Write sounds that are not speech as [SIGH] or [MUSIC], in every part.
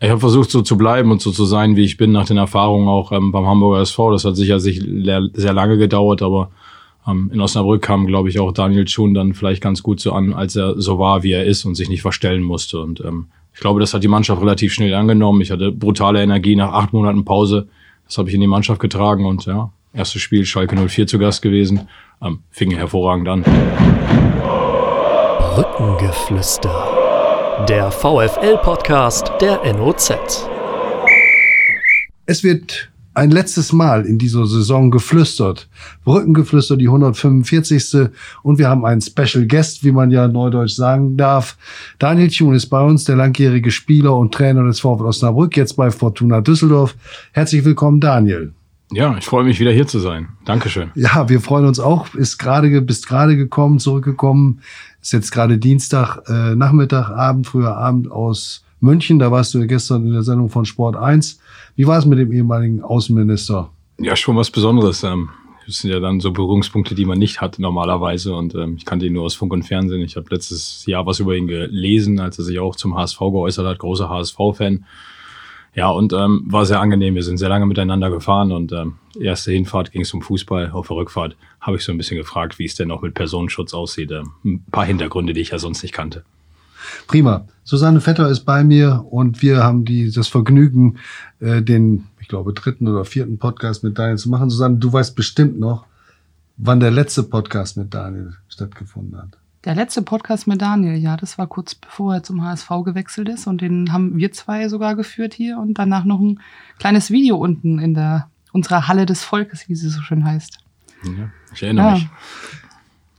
Ich habe versucht, so zu bleiben und so zu sein, wie ich bin, nach den Erfahrungen auch ähm, beim Hamburger SV. Das hat sicher sich sehr lange gedauert, aber ähm, in Osnabrück kam, glaube ich, auch Daniel Schuhn dann vielleicht ganz gut so an, als er so war, wie er ist und sich nicht verstellen musste. Und ähm, ich glaube, das hat die Mannschaft relativ schnell angenommen. Ich hatte brutale Energie nach acht Monaten Pause. Das habe ich in die Mannschaft getragen und ja, erstes Spiel Schalke 04 zu Gast gewesen. Ähm, fing hervorragend an. Brückengeflüster der VFL-Podcast der NOZ. Es wird ein letztes Mal in dieser Saison geflüstert. Brückengeflüster, die 145. Und wir haben einen Special Guest, wie man ja neudeutsch sagen darf. Daniel Thun ist bei uns, der langjährige Spieler und Trainer des VfL Osnabrück, jetzt bei Fortuna Düsseldorf. Herzlich willkommen, Daniel. Ja, ich freue mich wieder hier zu sein. Dankeschön. Ja, wir freuen uns auch. Ist gerade, bist gerade gekommen, zurückgekommen. Ist jetzt gerade Dienstag, äh, Nachmittag, Abend, früher Abend aus München. Da warst du gestern in der Sendung von Sport 1. Wie war es mit dem ehemaligen Außenminister? Ja, schon was Besonderes. Ähm, das sind ja dann so Berührungspunkte, die man nicht hat normalerweise. Und ähm, ich kannte ihn nur aus Funk und Fernsehen. Ich habe letztes Jahr was über ihn gelesen, als er sich auch zum HSV geäußert hat. Großer HSV-Fan. Ja, und ähm, war sehr angenehm. Wir sind sehr lange miteinander gefahren und ähm, erste Hinfahrt ging es um Fußball. Auf der Rückfahrt habe ich so ein bisschen gefragt, wie es denn auch mit Personenschutz aussieht. Ähm, ein paar Hintergründe, die ich ja sonst nicht kannte. Prima. Susanne Vetter ist bei mir und wir haben die, das Vergnügen, äh, den, ich glaube, dritten oder vierten Podcast mit Daniel zu machen. Susanne, du weißt bestimmt noch, wann der letzte Podcast mit Daniel stattgefunden hat. Der letzte Podcast mit Daniel, ja, das war kurz bevor er zum HSV gewechselt ist und den haben wir zwei sogar geführt hier und danach noch ein kleines Video unten in der unserer Halle des Volkes, wie sie so schön heißt. Ja, ich erinnere ja. mich.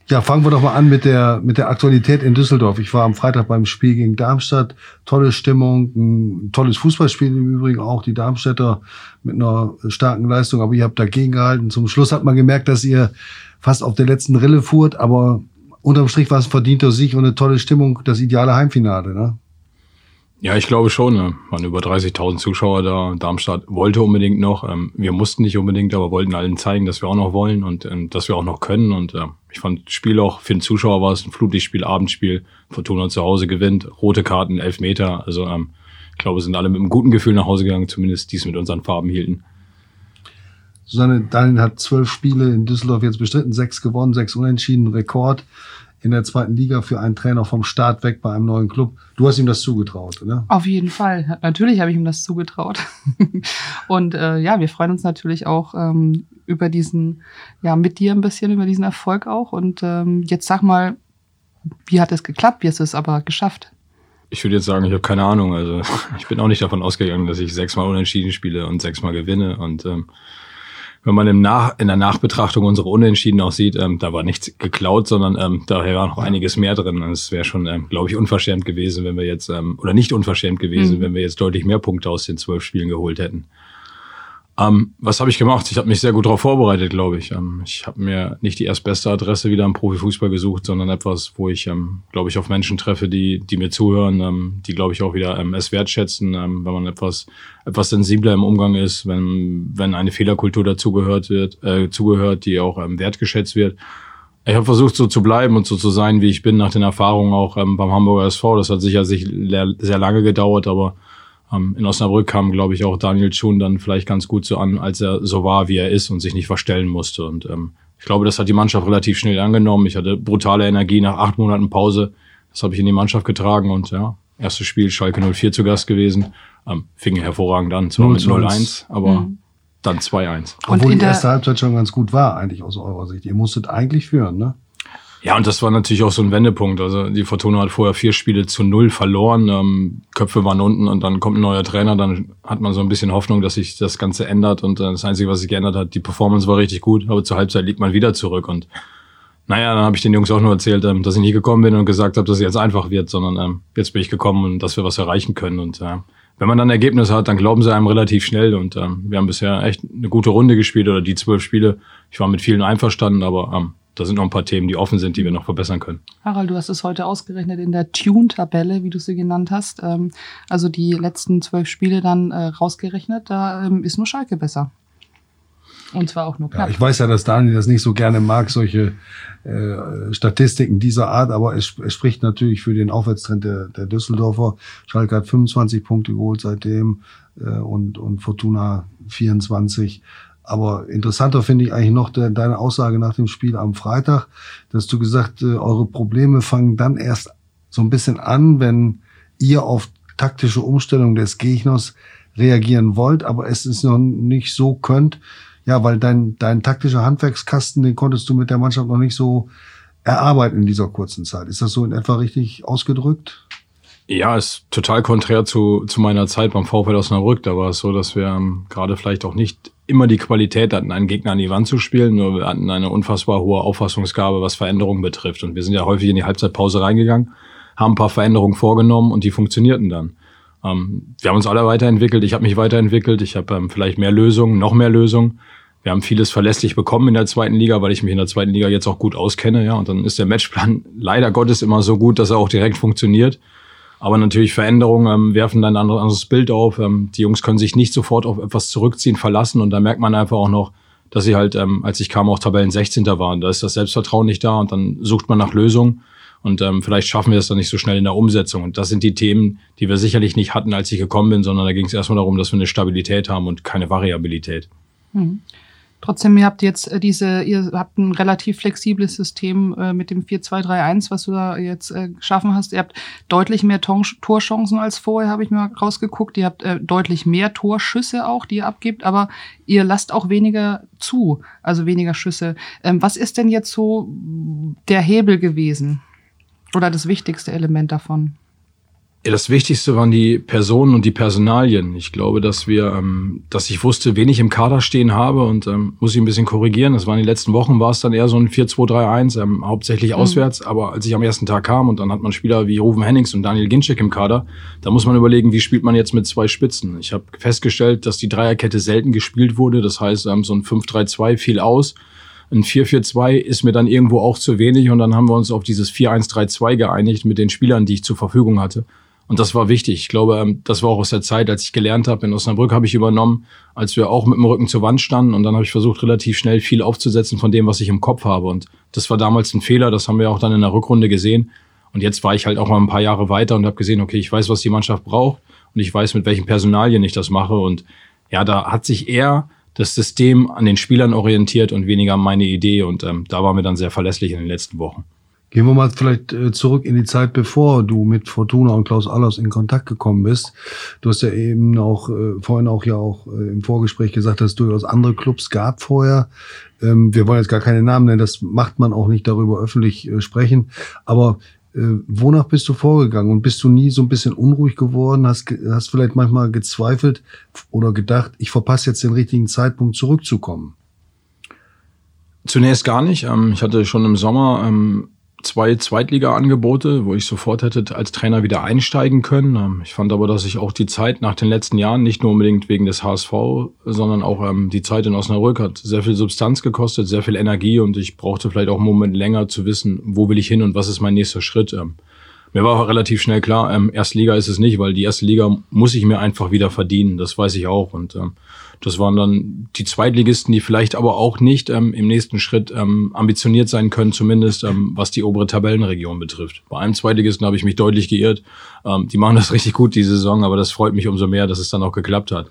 Ja, fangen wir doch mal an mit der, mit der Aktualität in Düsseldorf. Ich war am Freitag beim Spiel gegen Darmstadt. Tolle Stimmung, ein tolles Fußballspiel im Übrigen auch. Die Darmstädter mit einer starken Leistung, aber ihr habt dagegen gehalten. Zum Schluss hat man gemerkt, dass ihr fast auf der letzten Rille fuhrt, aber unterm Strich war es ein verdienter Sieg und eine tolle Stimmung, das ideale Heimfinale, ne? Ja, ich glaube schon. Ne? Waren über 30.000 Zuschauer da. Darmstadt wollte unbedingt noch. Ähm, wir mussten nicht unbedingt, aber wollten allen zeigen, dass wir auch noch wollen und ähm, dass wir auch noch können. Und äh, ich fand das Spiel auch, für den Zuschauer war es ein Flutlichtspiel, Abendspiel. Fortuna zu Hause gewinnt, rote Karten, elf Meter. Also ähm, ich glaube, sind alle mit einem guten Gefühl nach Hause gegangen, zumindest dies mit unseren Farben hielten. Susanne Daniel hat zwölf Spiele in Düsseldorf jetzt bestritten, sechs gewonnen, sechs unentschieden, Rekord in der zweiten Liga für einen Trainer vom Start weg bei einem neuen Club. Du hast ihm das zugetraut, oder? Auf jeden Fall. Natürlich habe ich ihm das zugetraut. [LAUGHS] Und äh, ja, wir freuen uns natürlich auch ähm, über diesen, ja, mit dir ein bisschen über diesen Erfolg auch. Und ähm, jetzt sag mal, wie hat es geklappt? Wie hast du es aber geschafft? Ich würde jetzt sagen, ich habe keine Ahnung. Also [LAUGHS] ich bin auch nicht davon ausgegangen, dass ich sechsmal unentschieden spiele und sechsmal gewinne. Und ähm, wenn man im Nach in der Nachbetrachtung unsere Unentschieden auch sieht, ähm, da war nichts geklaut, sondern ähm, da war noch einiges mehr drin. Und es wäre schon, ähm, glaube ich, unverschämt gewesen, wenn wir jetzt, ähm, oder nicht unverschämt gewesen, mhm. wenn wir jetzt deutlich mehr Punkte aus den zwölf Spielen geholt hätten. Ähm, was habe ich gemacht? Ich habe mich sehr gut darauf vorbereitet, glaube ich. Ähm, ich habe mir nicht die erstbeste Adresse wieder im Profifußball gesucht, sondern etwas, wo ich, ähm, glaube ich, auf Menschen treffe, die, die mir zuhören, ähm, die, glaube ich, auch wieder ähm, es wertschätzen, ähm, wenn man etwas, etwas sensibler im Umgang ist, wenn, wenn eine Fehlerkultur dazugehört wird, äh, zugehört, die auch wertgeschätzt wird. Ich habe versucht, so zu bleiben und so zu sein, wie ich bin, nach den Erfahrungen auch beim Hamburger SV. Das hat sicher sich sehr lange gedauert, aber in Osnabrück kam, glaube ich, auch Daniel Schuhn dann vielleicht ganz gut so an, als er so war, wie er ist und sich nicht verstellen musste. Und ähm, ich glaube, das hat die Mannschaft relativ schnell angenommen. Ich hatte brutale Energie nach acht Monaten Pause. Das habe ich in die Mannschaft getragen und ja, erstes Spiel Schalke 04 zu Gast gewesen. Ähm, fing hervorragend an, zwar mit 0-1, aber mhm. dann 2-1. Obwohl die erste Halbzeit schon ganz gut war, eigentlich aus eurer Sicht. Ihr musstet eigentlich führen, ne? Ja, und das war natürlich auch so ein Wendepunkt. Also die Fortuna hat vorher vier Spiele zu null verloren, ähm, Köpfe waren unten und dann kommt ein neuer Trainer, dann hat man so ein bisschen Hoffnung, dass sich das Ganze ändert. Und äh, das Einzige, was sich geändert hat, die Performance war richtig gut, aber zur Halbzeit liegt man wieder zurück. Und naja, dann habe ich den Jungs auch nur erzählt, ähm, dass ich nie gekommen bin und gesagt habe, dass es jetzt einfach wird, sondern ähm, jetzt bin ich gekommen und dass wir was erreichen können. Und äh, wenn man dann Ergebnis hat, dann glauben sie einem relativ schnell. Und ähm, wir haben bisher echt eine gute Runde gespielt oder die zwölf Spiele. Ich war mit vielen einverstanden, aber ähm, da sind noch ein paar Themen, die offen sind, die wir noch verbessern können. Harald, du hast es heute ausgerechnet in der Tune-Tabelle, wie du sie genannt hast. Ähm, also die letzten zwölf Spiele dann äh, rausgerechnet, da ähm, ist nur Schalke besser. Und zwar auch nur knapp. Ja, ich weiß ja, dass Daniel das nicht so gerne mag, solche äh, Statistiken dieser Art, aber es, es spricht natürlich für den Aufwärtstrend der, der Düsseldorfer. Schalke hat 25 Punkte geholt seitdem äh, und, und Fortuna 24. Aber interessanter finde ich eigentlich noch de, deine Aussage nach dem Spiel am Freitag, dass du gesagt, äh, eure Probleme fangen dann erst so ein bisschen an, wenn ihr auf taktische Umstellung des Gegners reagieren wollt, aber es ist noch nicht so könnt, ja, weil dein, dein taktischer Handwerkskasten, den konntest du mit der Mannschaft noch nicht so erarbeiten in dieser kurzen Zeit. Ist das so in etwa richtig ausgedrückt? Ja, ist total konträr zu, zu meiner Zeit beim VfL Osnabrück. Da war es so, dass wir ähm, gerade vielleicht auch nicht immer die Qualität hatten, einen Gegner an die Wand zu spielen, nur wir hatten eine unfassbar hohe Auffassungsgabe, was Veränderungen betrifft. Und wir sind ja häufig in die Halbzeitpause reingegangen, haben ein paar Veränderungen vorgenommen und die funktionierten dann. Ähm, wir haben uns alle weiterentwickelt, ich habe mich weiterentwickelt, ich habe ähm, vielleicht mehr Lösungen, noch mehr Lösungen. Wir haben vieles verlässlich bekommen in der zweiten Liga, weil ich mich in der zweiten Liga jetzt auch gut auskenne, ja. Und dann ist der Matchplan [LAUGHS] leider Gottes immer so gut, dass er auch direkt funktioniert. Aber natürlich Veränderungen ähm, werfen dann ein anderes Bild auf. Ähm, die Jungs können sich nicht sofort auf etwas zurückziehen, verlassen. Und da merkt man einfach auch noch, dass sie halt, ähm, als ich kam, auch Tabellen 16. waren. Da ist das Selbstvertrauen nicht da und dann sucht man nach Lösungen. Und ähm, vielleicht schaffen wir es dann nicht so schnell in der Umsetzung. Und das sind die Themen, die wir sicherlich nicht hatten, als ich gekommen bin, sondern da ging es erstmal darum, dass wir eine Stabilität haben und keine Variabilität. Hm. Trotzdem, ihr habt jetzt äh, diese, ihr habt ein relativ flexibles System äh, mit dem 4-2-3-1, was du da jetzt äh, geschaffen hast. Ihr habt deutlich mehr Tor Torchancen als vorher, habe ich mal rausgeguckt. Ihr habt deutlich mehr Torschüsse auch, die ihr abgibt, aber ihr lasst auch weniger zu, also weniger Schüsse. Ähm, was ist denn jetzt so der Hebel gewesen? Oder das wichtigste Element davon? Ja, das Wichtigste waren die Personen und die Personalien. Ich glaube, dass wir, ähm, dass ich wusste, wen ich im Kader stehen habe und ähm, muss ich ein bisschen korrigieren. Das waren die letzten Wochen, war es dann eher so ein 4-2-3-1, ähm, hauptsächlich mhm. auswärts. Aber als ich am ersten Tag kam und dann hat man Spieler wie Ruven Hennings und Daniel Ginczek im Kader, da muss man überlegen, wie spielt man jetzt mit zwei Spitzen. Ich habe festgestellt, dass die Dreierkette selten gespielt wurde. Das heißt, ähm, so ein 5-3-2 fiel aus. Ein 4-4-2 ist mir dann irgendwo auch zu wenig und dann haben wir uns auf dieses 4-1-3-2 geeinigt mit den Spielern, die ich zur Verfügung hatte. Und das war wichtig. Ich glaube, ähm, das war auch aus der Zeit, als ich gelernt habe. In Osnabrück habe ich übernommen, als wir auch mit dem Rücken zur Wand standen. Und dann habe ich versucht, relativ schnell viel aufzusetzen von dem, was ich im Kopf habe. Und das war damals ein Fehler. Das haben wir auch dann in der Rückrunde gesehen. Und jetzt war ich halt auch mal ein paar Jahre weiter und habe gesehen, okay, ich weiß, was die Mannschaft braucht. Und ich weiß, mit welchen Personalien ich das mache. Und ja, da hat sich eher das System an den Spielern orientiert und weniger meine Idee. Und ähm, da waren wir dann sehr verlässlich in den letzten Wochen. Gehen wir mal vielleicht äh, zurück in die Zeit, bevor du mit Fortuna und Klaus Allers in Kontakt gekommen bist. Du hast ja eben auch äh, vorhin auch ja auch äh, im Vorgespräch gesagt, dass es durchaus andere Clubs gab vorher. Ähm, wir wollen jetzt gar keine Namen nennen, das macht man auch nicht darüber öffentlich sprechen. Aber wonach bist du vorgegangen und bist du nie so ein bisschen unruhig geworden? Hast, hast vielleicht manchmal gezweifelt oder gedacht, ich verpasse jetzt den richtigen Zeitpunkt zurückzukommen? Zunächst gar nicht. Ähm, ich hatte schon im Sommer ähm, zwei Zweitliga-Angebote, wo ich sofort hätte als Trainer wieder einsteigen können. Ähm, ich fand aber, dass ich auch die Zeit nach den letzten Jahren, nicht nur unbedingt wegen des HSV, sondern auch ähm, die Zeit in Osnabrück hat sehr viel Substanz gekostet, sehr viel Energie und ich brauchte vielleicht auch einen Moment länger zu wissen, wo will ich hin und was ist mein nächster Schritt. Ähm, mir war auch relativ schnell klar, ähm, Erstliga ist es nicht, weil die erste Liga muss ich mir einfach wieder verdienen. Das weiß ich auch. Und ähm, das waren dann die Zweitligisten, die vielleicht aber auch nicht ähm, im nächsten Schritt ähm, ambitioniert sein können, zumindest ähm, was die obere Tabellenregion betrifft. Bei einem Zweitligisten habe ich mich deutlich geirrt. Ähm, die machen das [LAUGHS] richtig gut diese Saison, aber das freut mich umso mehr, dass es dann auch geklappt hat.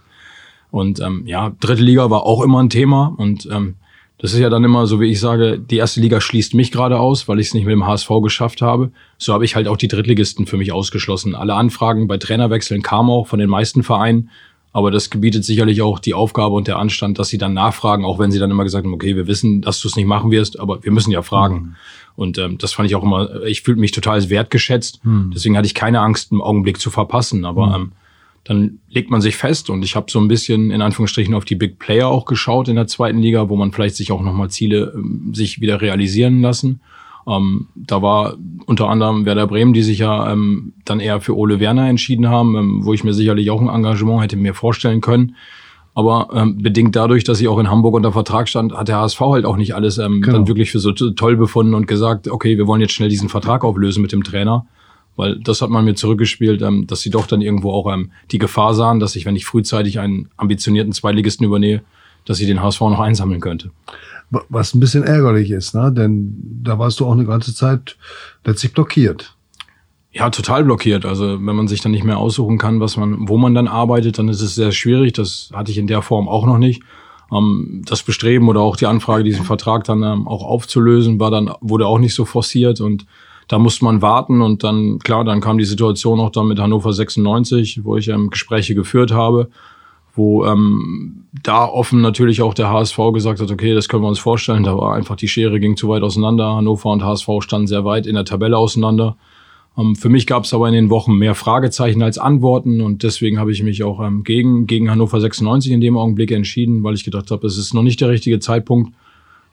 Und ähm, ja, dritte Liga war auch immer ein Thema und ähm, das ist ja dann immer so, wie ich sage, die erste Liga schließt mich gerade aus, weil ich es nicht mit dem HSV geschafft habe. So habe ich halt auch die Drittligisten für mich ausgeschlossen. Alle Anfragen bei Trainerwechseln kamen auch von den meisten Vereinen. Aber das gebietet sicherlich auch die Aufgabe und der Anstand, dass sie dann nachfragen, auch wenn sie dann immer gesagt haben, okay, wir wissen, dass du es nicht machen wirst, aber wir müssen ja fragen. Mhm. Und ähm, das fand ich auch immer, ich fühlte mich total wertgeschätzt. Mhm. Deswegen hatte ich keine Angst, einen Augenblick zu verpassen. Aber mhm. ähm, dann legt man sich fest und ich habe so ein bisschen in Anführungsstrichen auf die Big Player auch geschaut in der zweiten Liga, wo man vielleicht sich auch nochmal Ziele ähm, sich wieder realisieren lassen. Ähm, da war unter anderem Werder Bremen, die sich ja ähm, dann eher für Ole Werner entschieden haben, ähm, wo ich mir sicherlich auch ein Engagement hätte mir vorstellen können. Aber ähm, bedingt dadurch, dass ich auch in Hamburg unter Vertrag stand, hat der HSV halt auch nicht alles ähm, genau. dann wirklich für so toll befunden und gesagt, okay, wir wollen jetzt schnell diesen Vertrag auflösen mit dem Trainer. Weil das hat man mir zurückgespielt, ähm, dass sie doch dann irgendwo auch ähm, die Gefahr sahen, dass ich, wenn ich frühzeitig einen ambitionierten Zweitligisten übernehme, dass ich den HSV noch einsammeln könnte. Was ein bisschen ärgerlich ist, ne? denn da warst du auch eine ganze Zeit letztlich blockiert. Ja, total blockiert. Also wenn man sich dann nicht mehr aussuchen kann, was man, wo man dann arbeitet, dann ist es sehr schwierig. Das hatte ich in der Form auch noch nicht. Ähm, das Bestreben oder auch die Anfrage, diesen Vertrag dann ähm, auch aufzulösen, war dann wurde auch nicht so forciert und da musste man warten und dann klar, dann kam die Situation auch dann mit Hannover 96, wo ich ähm, Gespräche geführt habe wo ähm, da offen natürlich auch der HSV gesagt hat, okay, das können wir uns vorstellen. Da war einfach die Schere ging zu weit auseinander. Hannover und HSV standen sehr weit in der Tabelle auseinander. Ähm, für mich gab es aber in den Wochen mehr Fragezeichen als Antworten und deswegen habe ich mich auch ähm, gegen, gegen Hannover 96 in dem Augenblick entschieden, weil ich gedacht habe, es ist noch nicht der richtige Zeitpunkt.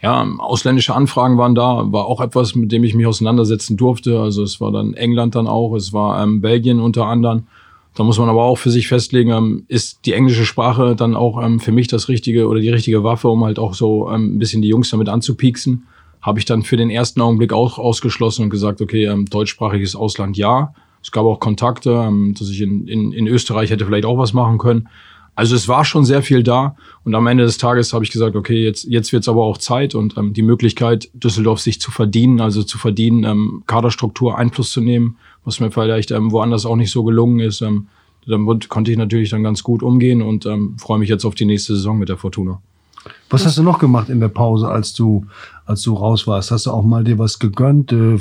Ja, ausländische Anfragen waren da, war auch etwas, mit dem ich mich auseinandersetzen durfte. Also es war dann England dann auch, es war ähm, Belgien unter anderem. Da muss man aber auch für sich festlegen, ähm, ist die englische Sprache dann auch ähm, für mich das richtige oder die richtige Waffe, um halt auch so ähm, ein bisschen die Jungs damit anzupieksen. Habe ich dann für den ersten Augenblick auch ausgeschlossen und gesagt, okay, deutschsprachiges Ausland ja. Es gab auch Kontakte, dass ich in, in, in Österreich hätte vielleicht auch was machen können. Also es war schon sehr viel da und am Ende des Tages habe ich gesagt, okay, jetzt, jetzt wird es aber auch Zeit und ähm, die Möglichkeit, Düsseldorf sich zu verdienen, also zu verdienen, ähm, Kaderstruktur Einfluss zu nehmen was mir vielleicht ähm, woanders auch nicht so gelungen ist. Ähm, damit konnte ich natürlich dann ganz gut umgehen und ähm, freue mich jetzt auf die nächste Saison mit der Fortuna. Was hast du noch gemacht in der Pause, als du, als du raus warst? Hast du auch mal dir was gegönnt? Äh,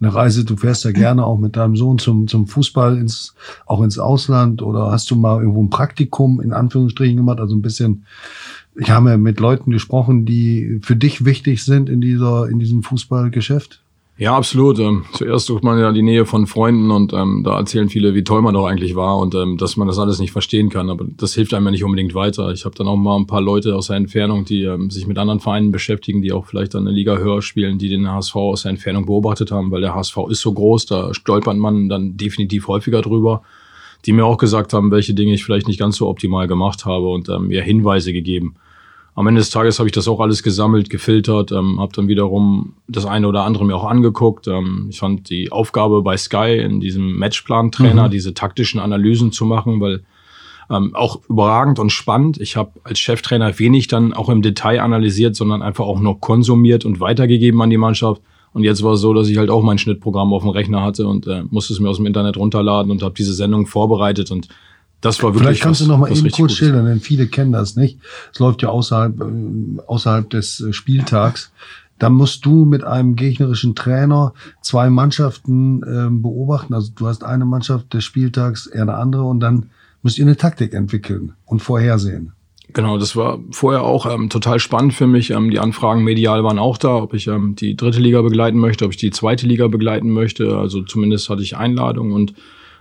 eine Reise, du fährst ja gerne auch mit deinem Sohn zum, zum Fußball ins, auch ins Ausland oder hast du mal irgendwo ein Praktikum in Anführungsstrichen gemacht? Also ein bisschen, ich habe ja mit Leuten gesprochen, die für dich wichtig sind in dieser, in diesem Fußballgeschäft. Ja, absolut. Ähm, zuerst sucht man ja die Nähe von Freunden und ähm, da erzählen viele, wie toll man doch eigentlich war und ähm, dass man das alles nicht verstehen kann. Aber das hilft einem ja nicht unbedingt weiter. Ich habe dann auch mal ein paar Leute aus der Entfernung, die ähm, sich mit anderen Vereinen beschäftigen, die auch vielleicht dann eine Liga höher spielen, die den HSV aus der Entfernung beobachtet haben, weil der HSV ist so groß, da stolpert man dann definitiv häufiger drüber die mir auch gesagt haben, welche Dinge ich vielleicht nicht ganz so optimal gemacht habe und ähm, mir Hinweise gegeben am Ende des Tages habe ich das auch alles gesammelt, gefiltert, ähm, habe dann wiederum das eine oder andere mir auch angeguckt. Ähm, ich fand die Aufgabe bei Sky in diesem Matchplan-Trainer, mhm. diese taktischen Analysen zu machen, weil ähm, auch überragend und spannend. Ich habe als Cheftrainer wenig dann auch im Detail analysiert, sondern einfach auch nur konsumiert und weitergegeben an die Mannschaft. Und jetzt war es so, dass ich halt auch mein Schnittprogramm auf dem Rechner hatte und äh, musste es mir aus dem Internet runterladen und habe diese Sendung vorbereitet und das war wirklich Vielleicht kannst was, du noch mal eben kurz schildern, denn viele kennen das nicht. Es läuft ja außerhalb, äh, außerhalb des äh, Spieltags. Da musst du mit einem gegnerischen Trainer zwei Mannschaften ähm, beobachten. Also du hast eine Mannschaft des Spieltags, eher eine andere und dann müsst ihr eine Taktik entwickeln und vorhersehen. Genau, das war vorher auch ähm, total spannend für mich. Ähm, die Anfragen medial waren auch da, ob ich ähm, die dritte Liga begleiten möchte, ob ich die zweite Liga begleiten möchte. Also zumindest hatte ich Einladungen und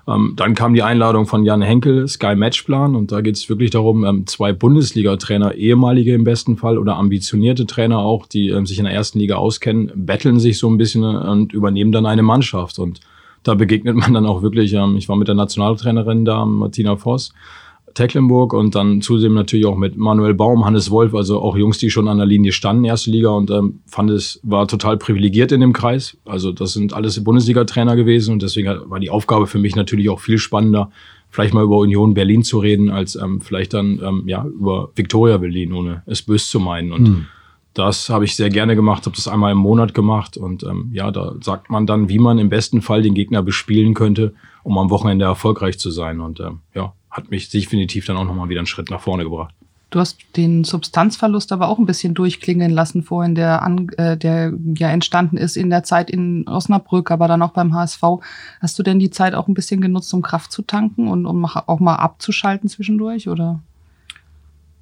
ähm, dann kam die Einladung von Jan Henkel, Sky Matchplan, und da geht es wirklich darum, ähm, zwei Bundesliga-Trainer, ehemalige im besten Fall oder ambitionierte Trainer auch, die ähm, sich in der ersten Liga auskennen, betteln sich so ein bisschen äh, und übernehmen dann eine Mannschaft. Und da begegnet man dann auch wirklich, ähm, ich war mit der Nationaltrainerin da, Martina Voss, Tecklenburg und dann zudem natürlich auch mit Manuel Baum, Hannes Wolf, also auch Jungs, die schon an der Linie standen, erste Liga und ähm, fand es, war total privilegiert in dem Kreis. Also das sind alles Bundesliga-Trainer gewesen und deswegen war die Aufgabe für mich natürlich auch viel spannender, vielleicht mal über Union Berlin zu reden, als ähm, vielleicht dann ähm, ja über Victoria Berlin, ohne es böse zu meinen. Und hm. Das habe ich sehr gerne gemacht, habe das einmal im Monat gemacht und ähm, ja, da sagt man dann, wie man im besten Fall den Gegner bespielen könnte, um am Wochenende erfolgreich zu sein. Und ähm, ja, hat mich definitiv dann auch nochmal wieder einen Schritt nach vorne gebracht. Du hast den Substanzverlust aber auch ein bisschen durchklingen lassen vorhin, der, an, äh, der ja entstanden ist in der Zeit in Osnabrück, aber dann auch beim HSV. Hast du denn die Zeit auch ein bisschen genutzt, um Kraft zu tanken und um auch mal abzuschalten zwischendurch, oder?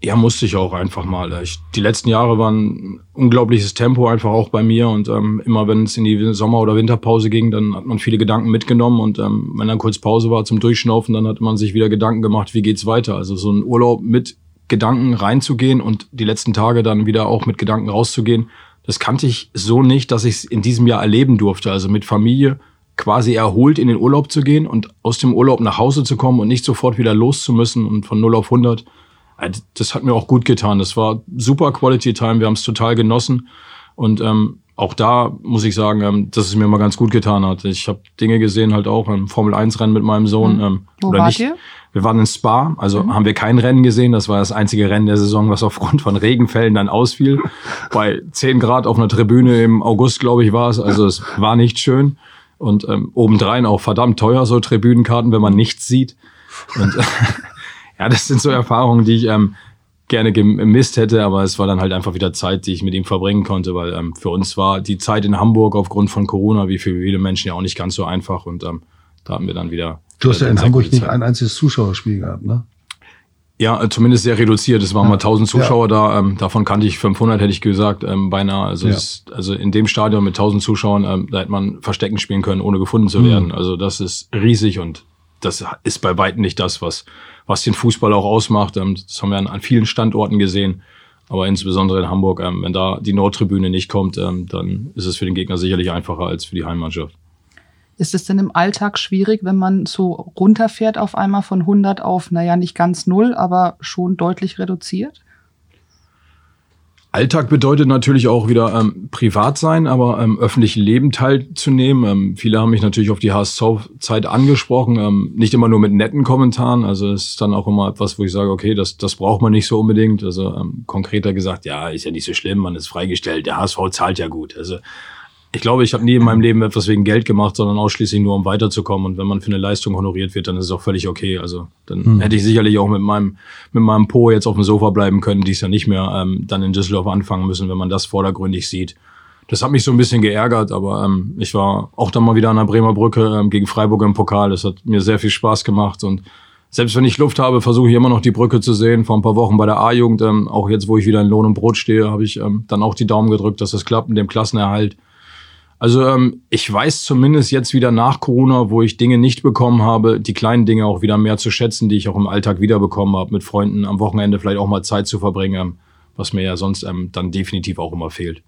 Ja, musste ich auch einfach mal. Ich, die letzten Jahre waren unglaubliches Tempo einfach auch bei mir und ähm, immer wenn es in die Sommer- oder Winterpause ging, dann hat man viele Gedanken mitgenommen und ähm, wenn dann kurz Pause war zum Durchschnaufen, dann hat man sich wieder Gedanken gemacht, wie geht's weiter. Also so ein Urlaub mit Gedanken reinzugehen und die letzten Tage dann wieder auch mit Gedanken rauszugehen, das kannte ich so nicht, dass ich es in diesem Jahr erleben durfte. Also mit Familie quasi erholt in den Urlaub zu gehen und aus dem Urlaub nach Hause zu kommen und nicht sofort wieder los zu müssen und von 0 auf 100 das hat mir auch gut getan. Das war super Quality Time. Wir haben es total genossen. Und ähm, auch da muss ich sagen, ähm, dass es mir mal ganz gut getan hat. Ich habe Dinge gesehen, halt auch im Formel-1-Rennen mit meinem Sohn. Mhm. Ähm, Wo oder wart nicht. ihr? Wir waren in Spa, also Mhm. haben wir kein Rennen gesehen. Das war das einzige Rennen der Saison, was aufgrund von Regenfällen dann ausfiel. [LAUGHS] Bei 10 Grad auf einer Tribüne im August, glaube ich, war es. Also es war nicht schön. Und ähm, obendrein auch verdammt teuer, so Tribünenkarten, wenn man nichts sieht. Und [LAUGHS] ja, das sind so Erfahrungen, die ich ähm, gerne gemisst hätte, aber es war dann halt einfach wieder Zeit, die ich mit ihm verbringen konnte, weil ähm, für uns war die Zeit in Hamburg aufgrund von Corona, wie für viele Menschen ja auch nicht ganz so einfach und ähm, da hatten wir dann wieder. Du hast ja in Hamburg nicht ein einziges Zuschauerspiel gehabt, ne? Ja, äh, zumindest sehr reduziert. Es waren Ja. mal 1000 Zuschauer da. Ähm, davon kannte ich 500, hätte ich gesagt, ähm, beinahe. Also, Ja. es, also in dem Stadion mit 1000 Zuschauern, ähm, da hätte man Verstecken spielen können, ohne gefunden zu Mhm. werden. Also das ist riesig und das ist bei weitem nicht das, was, was den Fußball auch ausmacht. Ähm, das haben wir an, vielen Standorten gesehen. Aber insbesondere in Hamburg, ähm, wenn da die Nordtribüne nicht kommt, ähm, dann ist es für den Gegner sicherlich einfacher als für die Heimmannschaft. Ist es denn im Alltag schwierig, wenn man so runterfährt auf einmal von 100 auf, naja, nicht ganz null, aber schon deutlich reduziert? Alltag bedeutet natürlich auch wieder ähm, privat sein, aber ähm, öffentlichen Leben teilzunehmen. Ähm, viele haben mich natürlich auf die HSV-Zeit angesprochen, ähm, nicht immer nur mit netten Kommentaren. Also es ist dann auch immer etwas, wo ich sage, okay, das, das braucht man nicht so unbedingt. Also ähm, konkreter gesagt, ja, ist ja nicht so schlimm, man ist freigestellt, der HSV zahlt ja gut. Also ich glaube, ich habe nie in meinem Leben etwas wegen Geld gemacht, sondern ausschließlich nur, um weiterzukommen. Und wenn man für eine Leistung honoriert wird, dann ist es auch völlig okay. Also dann hätte ich sicherlich auch mit meinem, mit meinem Po jetzt auf dem Sofa bleiben können, dies ja nicht mehr ähm, dann in Düsseldorf anfangen müssen, wenn man das vordergründig sieht. Das hat mich so ein bisschen geärgert, aber ähm, ich war auch dann mal wieder an der Bremer Brücke ähm, gegen Freiburg im Pokal. Das hat mir sehr viel Spaß gemacht und selbst wenn ich Luft habe, versuche ich immer noch die Brücke zu sehen. Vor ein paar Wochen bei der A-Jugend, ähm, auch jetzt, wo ich wieder in Lohn und Brot stehe, habe ich ähm, dann auch die Daumen gedrückt, dass das klappt mit dem Klassenerhalt. Also ähm, ich weiß zumindest jetzt wieder nach Corona, wo ich Dinge nicht bekommen habe, die kleinen Dinge auch wieder mehr zu schätzen, die ich auch im Alltag wiederbekommen habe, mit Freunden am Wochenende vielleicht auch mal Zeit zu verbringen, was mir ja sonst ähm, dann definitiv auch immer fehlt.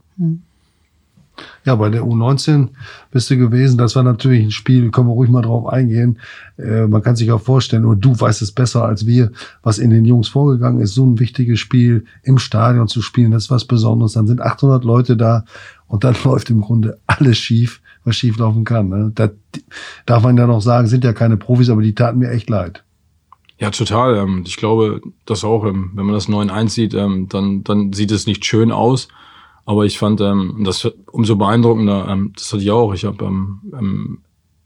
Ja, bei der U19 bist du gewesen. Das war natürlich ein Spiel, können wir ruhig mal drauf eingehen. Äh, man kann sich auch vorstellen, und du weißt es besser als wir, was in den Jungs vorgegangen ist. So ein wichtiges Spiel im Stadion zu spielen, das ist was Besonderes. Dann sind 800 Leute da und dann [LAUGHS] läuft im Grunde alles schief, was schief laufen kann. Ne? Da darf man ja noch sagen, sind ja keine Profis, aber die taten mir echt leid. Ja, total. Ähm, ich glaube, das auch, ähm, wenn man das 9-1 sieht, ähm, dann, dann sieht es nicht schön aus. Aber ich fand ähm, das umso beeindruckender. Ähm, das hatte ich auch. Ich habe ähm, ähm,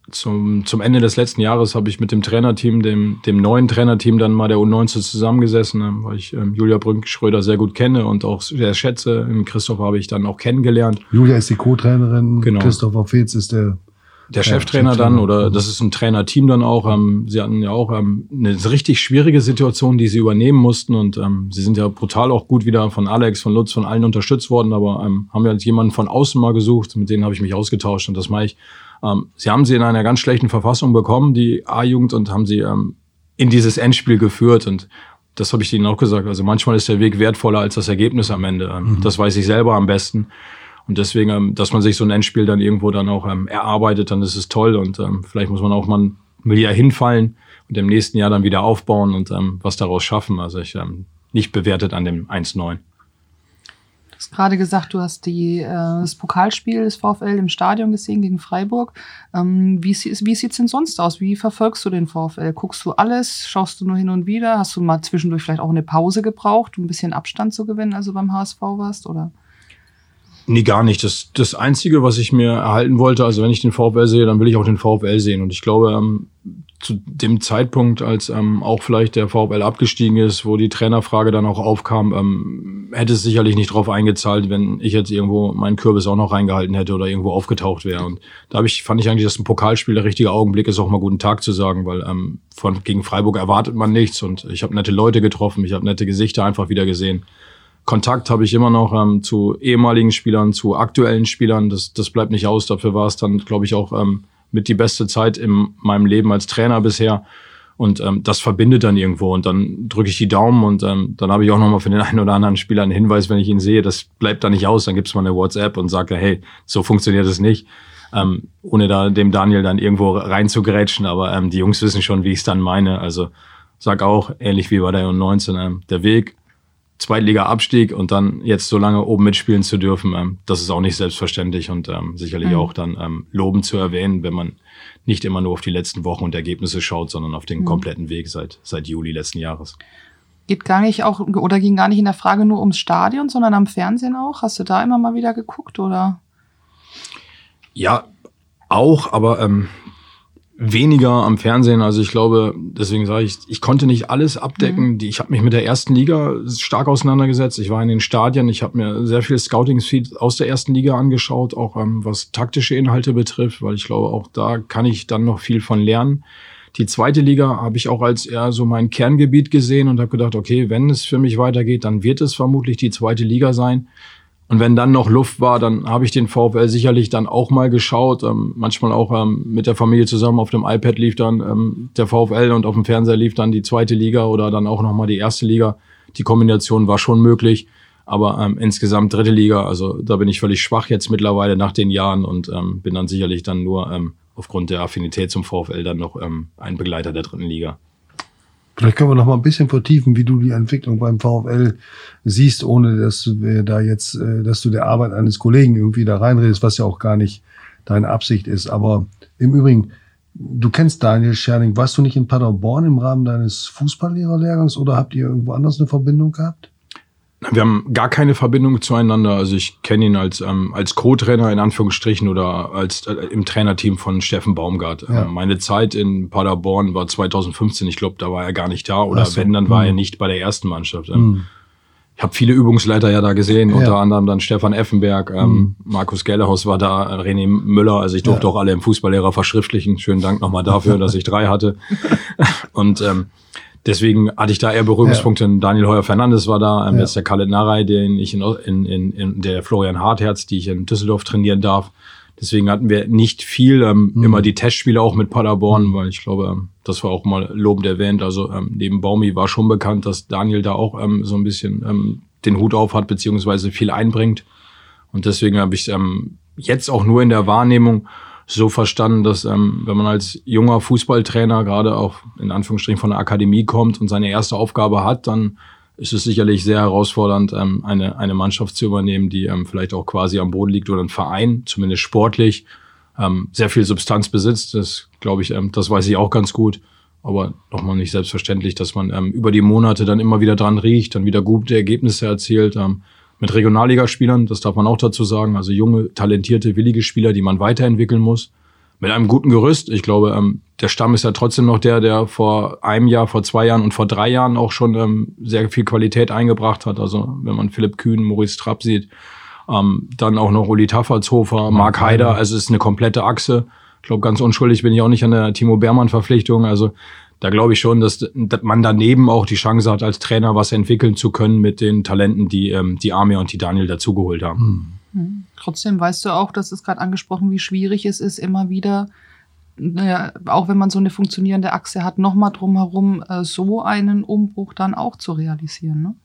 zum, zum Ende des letzten Jahres habe ich mit dem Trainerteam, dem, dem neuen Trainerteam dann mal der U19 zusammengesessen, ähm, weil ich ähm, Julia Brünk-Schröder sehr gut kenne und auch sehr schätze. Den Christoph habe ich dann auch kennengelernt. Julia ist die Co-Trainerin, Genau. Christopher Fetz ist der Der Cheftrainer dann oder das ist ein Trainerteam dann auch. Ähm, sie hatten ja auch ähm, eine richtig schwierige Situation, die sie übernehmen mussten und ähm, sie sind ja brutal auch gut wieder von Alex, von Lutz, von allen unterstützt worden, aber ähm, haben ja jetzt jemanden von außen mal gesucht, mit denen habe ich mich ausgetauscht und das mache ich. Ähm, sie haben sie in einer ganz schlechten Verfassung bekommen, die A-Jugend, und haben sie ähm, in dieses Endspiel geführt und das habe ich ihnen auch gesagt. Also manchmal ist der Weg wertvoller als das Ergebnis am Ende. Ähm, Das weiß ich selber am besten. Und deswegen, ähm, dass man sich so ein Endspiel dann irgendwo dann auch ähm, erarbeitet, dann ist es toll. Und ähm, vielleicht muss man auch mal ein Jahr hinfallen und im nächsten Jahr dann wieder aufbauen und ähm, was daraus schaffen. Also ich ähm, nicht bewertet an dem 1-9. Du hast gerade gesagt, du hast die, äh, das Pokalspiel des VfL im Stadion gesehen gegen Freiburg. Ähm, wie wie sieht's denn sonst aus? Wie verfolgst du den VfL? Guckst du alles? Schaust du nur hin und wieder? Hast du mal zwischendurch vielleicht auch eine Pause gebraucht, um ein bisschen Abstand zu gewinnen, als du beim HSV warst? Oder? Nee, gar nicht. Das, das Einzige, was ich mir erhalten wollte, also wenn ich den VfL sehe, dann will ich auch den VfL sehen. Und ich glaube, ähm, zu dem Zeitpunkt, als ähm, auch vielleicht der VfL abgestiegen ist, wo die Trainerfrage dann auch aufkam, ähm, hätte es sicherlich nicht drauf eingezahlt, wenn ich jetzt irgendwo meinen Kürbis auch noch reingehalten hätte oder irgendwo aufgetaucht wäre. Und da hab ich, fand ich eigentlich, dass ein Pokalspiel der richtige Augenblick ist, auch mal guten Tag zu sagen, weil ähm, von gegen Freiburg erwartet man nichts und ich habe nette Leute getroffen, ich habe nette Gesichter einfach wieder gesehen. Kontakt habe ich immer noch ähm, zu ehemaligen Spielern, zu aktuellen Spielern. Das, das bleibt nicht aus. Dafür war es dann, glaube ich, auch ähm, mit die beste Zeit in meinem Leben als Trainer bisher. Und ähm, das verbindet dann irgendwo. Und dann drücke ich die Daumen und ähm, dann habe ich auch nochmal für den [LAUGHS] einen oder anderen Spieler einen Hinweis, wenn ich ihn sehe. Das bleibt da nicht aus. Dann gibt's mal eine WhatsApp und sage, hey, so funktioniert es nicht. Ähm, ohne da dem Daniel dann irgendwo reinzugrätschen. Aber ähm, die Jungs wissen schon, wie ich es dann meine. Also sag auch, ähnlich wie bei der U19, ähm, der Weg Zweitliga-Abstieg und dann jetzt so lange oben mitspielen zu dürfen, ähm, das ist auch nicht selbstverständlich und ähm, sicherlich mhm. auch dann ähm, lobend zu erwähnen, wenn man nicht immer nur auf die letzten Wochen und Ergebnisse schaut, sondern auf den mhm. kompletten Weg seit, seit Juli letzten Jahres. Geht gar nicht auch, oder ging gar nicht in der Frage nur ums Stadion, sondern am Fernsehen auch? Hast du da immer mal wieder geguckt, oder? Ja, auch, aber ähm, weniger am Fernsehen. Also ich glaube, deswegen sage ich, ich konnte nicht alles abdecken. Mhm. Ich habe mich mit der ersten Liga stark auseinandergesetzt. Ich war in den Stadien. Ich habe mir sehr viel Scouting-Feed aus der ersten Liga angeschaut, auch ähm, was taktische Inhalte betrifft, weil ich glaube, auch da kann ich dann noch viel von lernen. Die zweite Liga habe ich auch als eher so mein Kerngebiet gesehen und habe gedacht, okay, wenn es für mich weitergeht, dann wird es vermutlich die zweite Liga sein. Und wenn dann noch Luft war, dann habe ich den VfL sicherlich dann auch mal geschaut. Ähm, manchmal auch ähm, mit der Familie zusammen auf dem iPad lief dann ähm, der VfL und auf dem Fernseher lief dann die zweite Liga oder dann auch nochmal die erste Liga. Die Kombination war schon möglich. Aber ähm, insgesamt dritte Liga, also da bin ich völlig schwach jetzt mittlerweile nach den Jahren und ähm, bin dann sicherlich dann nur ähm, aufgrund der Affinität zum VfL dann noch ähm, ein Begleiter der dritten Liga. Vielleicht können wir noch mal ein bisschen vertiefen, wie du die Entwicklung beim VfL siehst, ohne dass wir da jetzt, äh, dass du der Arbeit eines Kollegen irgendwie da reinredest, was ja auch gar nicht deine Absicht ist. Aber im Übrigen, du kennst Daniel Scherling. Warst du nicht in Paderborn im Rahmen deines Fußballlehrerlehrgangs oder habt ihr irgendwo anders eine Verbindung gehabt? Wir haben gar keine Verbindung zueinander. Also ich kenne ihn als, ähm, als Co-Trainer in Anführungsstrichen oder als äh, im Trainerteam von Steffen Baumgart. Ja. Ähm, meine Zeit in Paderborn war 2015. Ich glaube, da war er gar nicht da. Oder so. wenn, dann war mhm. er nicht bei der ersten Mannschaft. Ähm, mhm. Ich habe viele Übungsleiter ja da gesehen, ja. unter anderem dann Stefan Effenberg, ähm, mhm. Markus Gellerhaus war da, René Müller. Also ich durfte ja. auch alle im Fußballlehrer verschriftlichen. Schönen Dank nochmal dafür, [LAUGHS] dass ich drei hatte. Und ähm, Deswegen hatte ich da eher Berührungspunkte. Ja. Daniel Heuer Fernandes war da, ähm, ja. jetzt der Khaled Narei, den ich in, in, in, in der Florian Hartherz, die ich in Düsseldorf trainieren darf. Deswegen hatten wir nicht viel, ähm, mhm. immer die Testspiele auch mit Paderborn, weil ich glaube, ähm, das war auch mal lobend erwähnt. Also ähm, neben Baumi war schon bekannt, dass Daniel da auch ähm, so ein bisschen ähm, den Hut auf hat, beziehungsweise viel einbringt. Und deswegen habe ich ähm, jetzt auch nur in der Wahrnehmung so verstanden, dass ähm, wenn man als junger Fußballtrainer gerade auch in Anführungsstrichen von der Akademie kommt und seine erste Aufgabe hat, dann ist es sicherlich sehr herausfordernd, ähm, eine, eine Mannschaft zu übernehmen, die ähm, vielleicht auch quasi am Boden liegt oder ein Verein, zumindest sportlich, ähm, sehr viel Substanz besitzt. Das glaube ich, ähm, das weiß ich auch ganz gut. Aber nochmal nicht selbstverständlich, dass man ähm, über die Monate dann immer wieder dran riecht, dann wieder gute Ergebnisse erzielt. Ähm, mit Regionalligaspielern, das darf man auch dazu sagen, also junge, talentierte, willige Spieler, die man weiterentwickeln muss. Mit einem guten Gerüst. Ich glaube, ähm, der Stamm ist ja trotzdem noch der, der vor einem Jahr, vor zwei Jahren und vor drei Jahren auch schon ähm, sehr viel Qualität eingebracht hat. Also wenn man Philipp Kühn, Maurice Trapp sieht, ähm, dann auch noch Uli Taffertshofer, Mark Haider, also es ist eine komplette Achse. Ich glaube, ganz unschuldig bin ich auch nicht an der Timo Bermann-Verpflichtung. Also da glaube ich schon, dass, dass man daneben auch die Chance hat, als Trainer was entwickeln zu können mit den Talenten, die ähm, die Amir und die Daniel dazugeholt haben. Hm. Trotzdem weißt du auch, das ist gerade angesprochen, wie schwierig es ist, immer wieder, naja, auch wenn man so eine funktionierende Achse hat, nochmal drumherum äh, so einen Umbruch dann auch zu realisieren. Ne?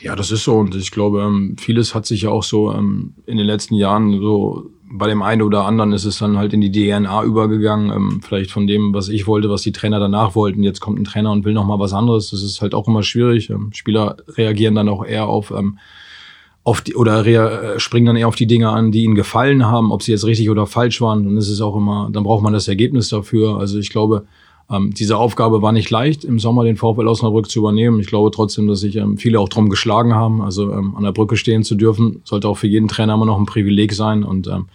Ja, das ist so. Und ich glaube, ähm, vieles hat sich ja auch so ähm, in den letzten Jahren so bei dem einen oder anderen ist es dann halt in die DNA übergegangen, ähm, vielleicht von dem, was ich wollte, was die Trainer danach wollten. Jetzt kommt ein Trainer und will noch mal was anderes. Das ist halt auch immer schwierig. Ähm, Spieler reagieren dann auch eher auf ähm, auf die, oder äh, springen dann eher auf die Dinge an, die ihnen gefallen haben, ob sie jetzt richtig oder falsch waren. Dann ist es auch immer, dann braucht man das Ergebnis dafür. Also ich glaube, ähm, diese Aufgabe war nicht leicht, im Sommer den VfL Osnabrück zu übernehmen. Ich glaube trotzdem, dass sich ähm, viele auch drum geschlagen haben. Also ähm, an der Brücke stehen zu dürfen, sollte auch für jeden Trainer immer noch ein Privileg sein. Und ähm,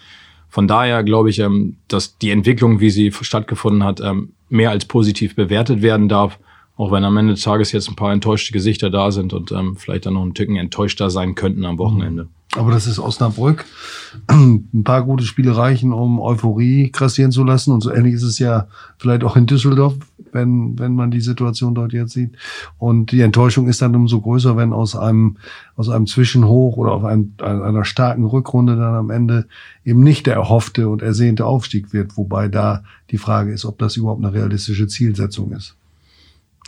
von daher glaube ich, ähm, dass die Entwicklung, wie sie stattgefunden hat, ähm, mehr als positiv bewertet werden darf. Auch wenn am Ende des Tages jetzt ein paar enttäuschte Gesichter da sind und ähm, vielleicht dann noch ein Tücken enttäuschter sein könnten am Wochenende. Aber das ist Osnabrück. [CLEARS THROAT] Ein paar gute Spiele reichen, um Euphorie grassieren zu lassen. Und so ähnlich ist es ja vielleicht auch in Düsseldorf, wenn, wenn man die Situation dort jetzt sieht. Und die Enttäuschung ist dann umso größer, wenn aus einem, aus einem Zwischenhoch oder auf einem, einer starken Rückrunde dann am Ende eben nicht der erhoffte und ersehnte Aufstieg wird. Wobei da die Frage ist, ob das überhaupt eine realistische Zielsetzung ist.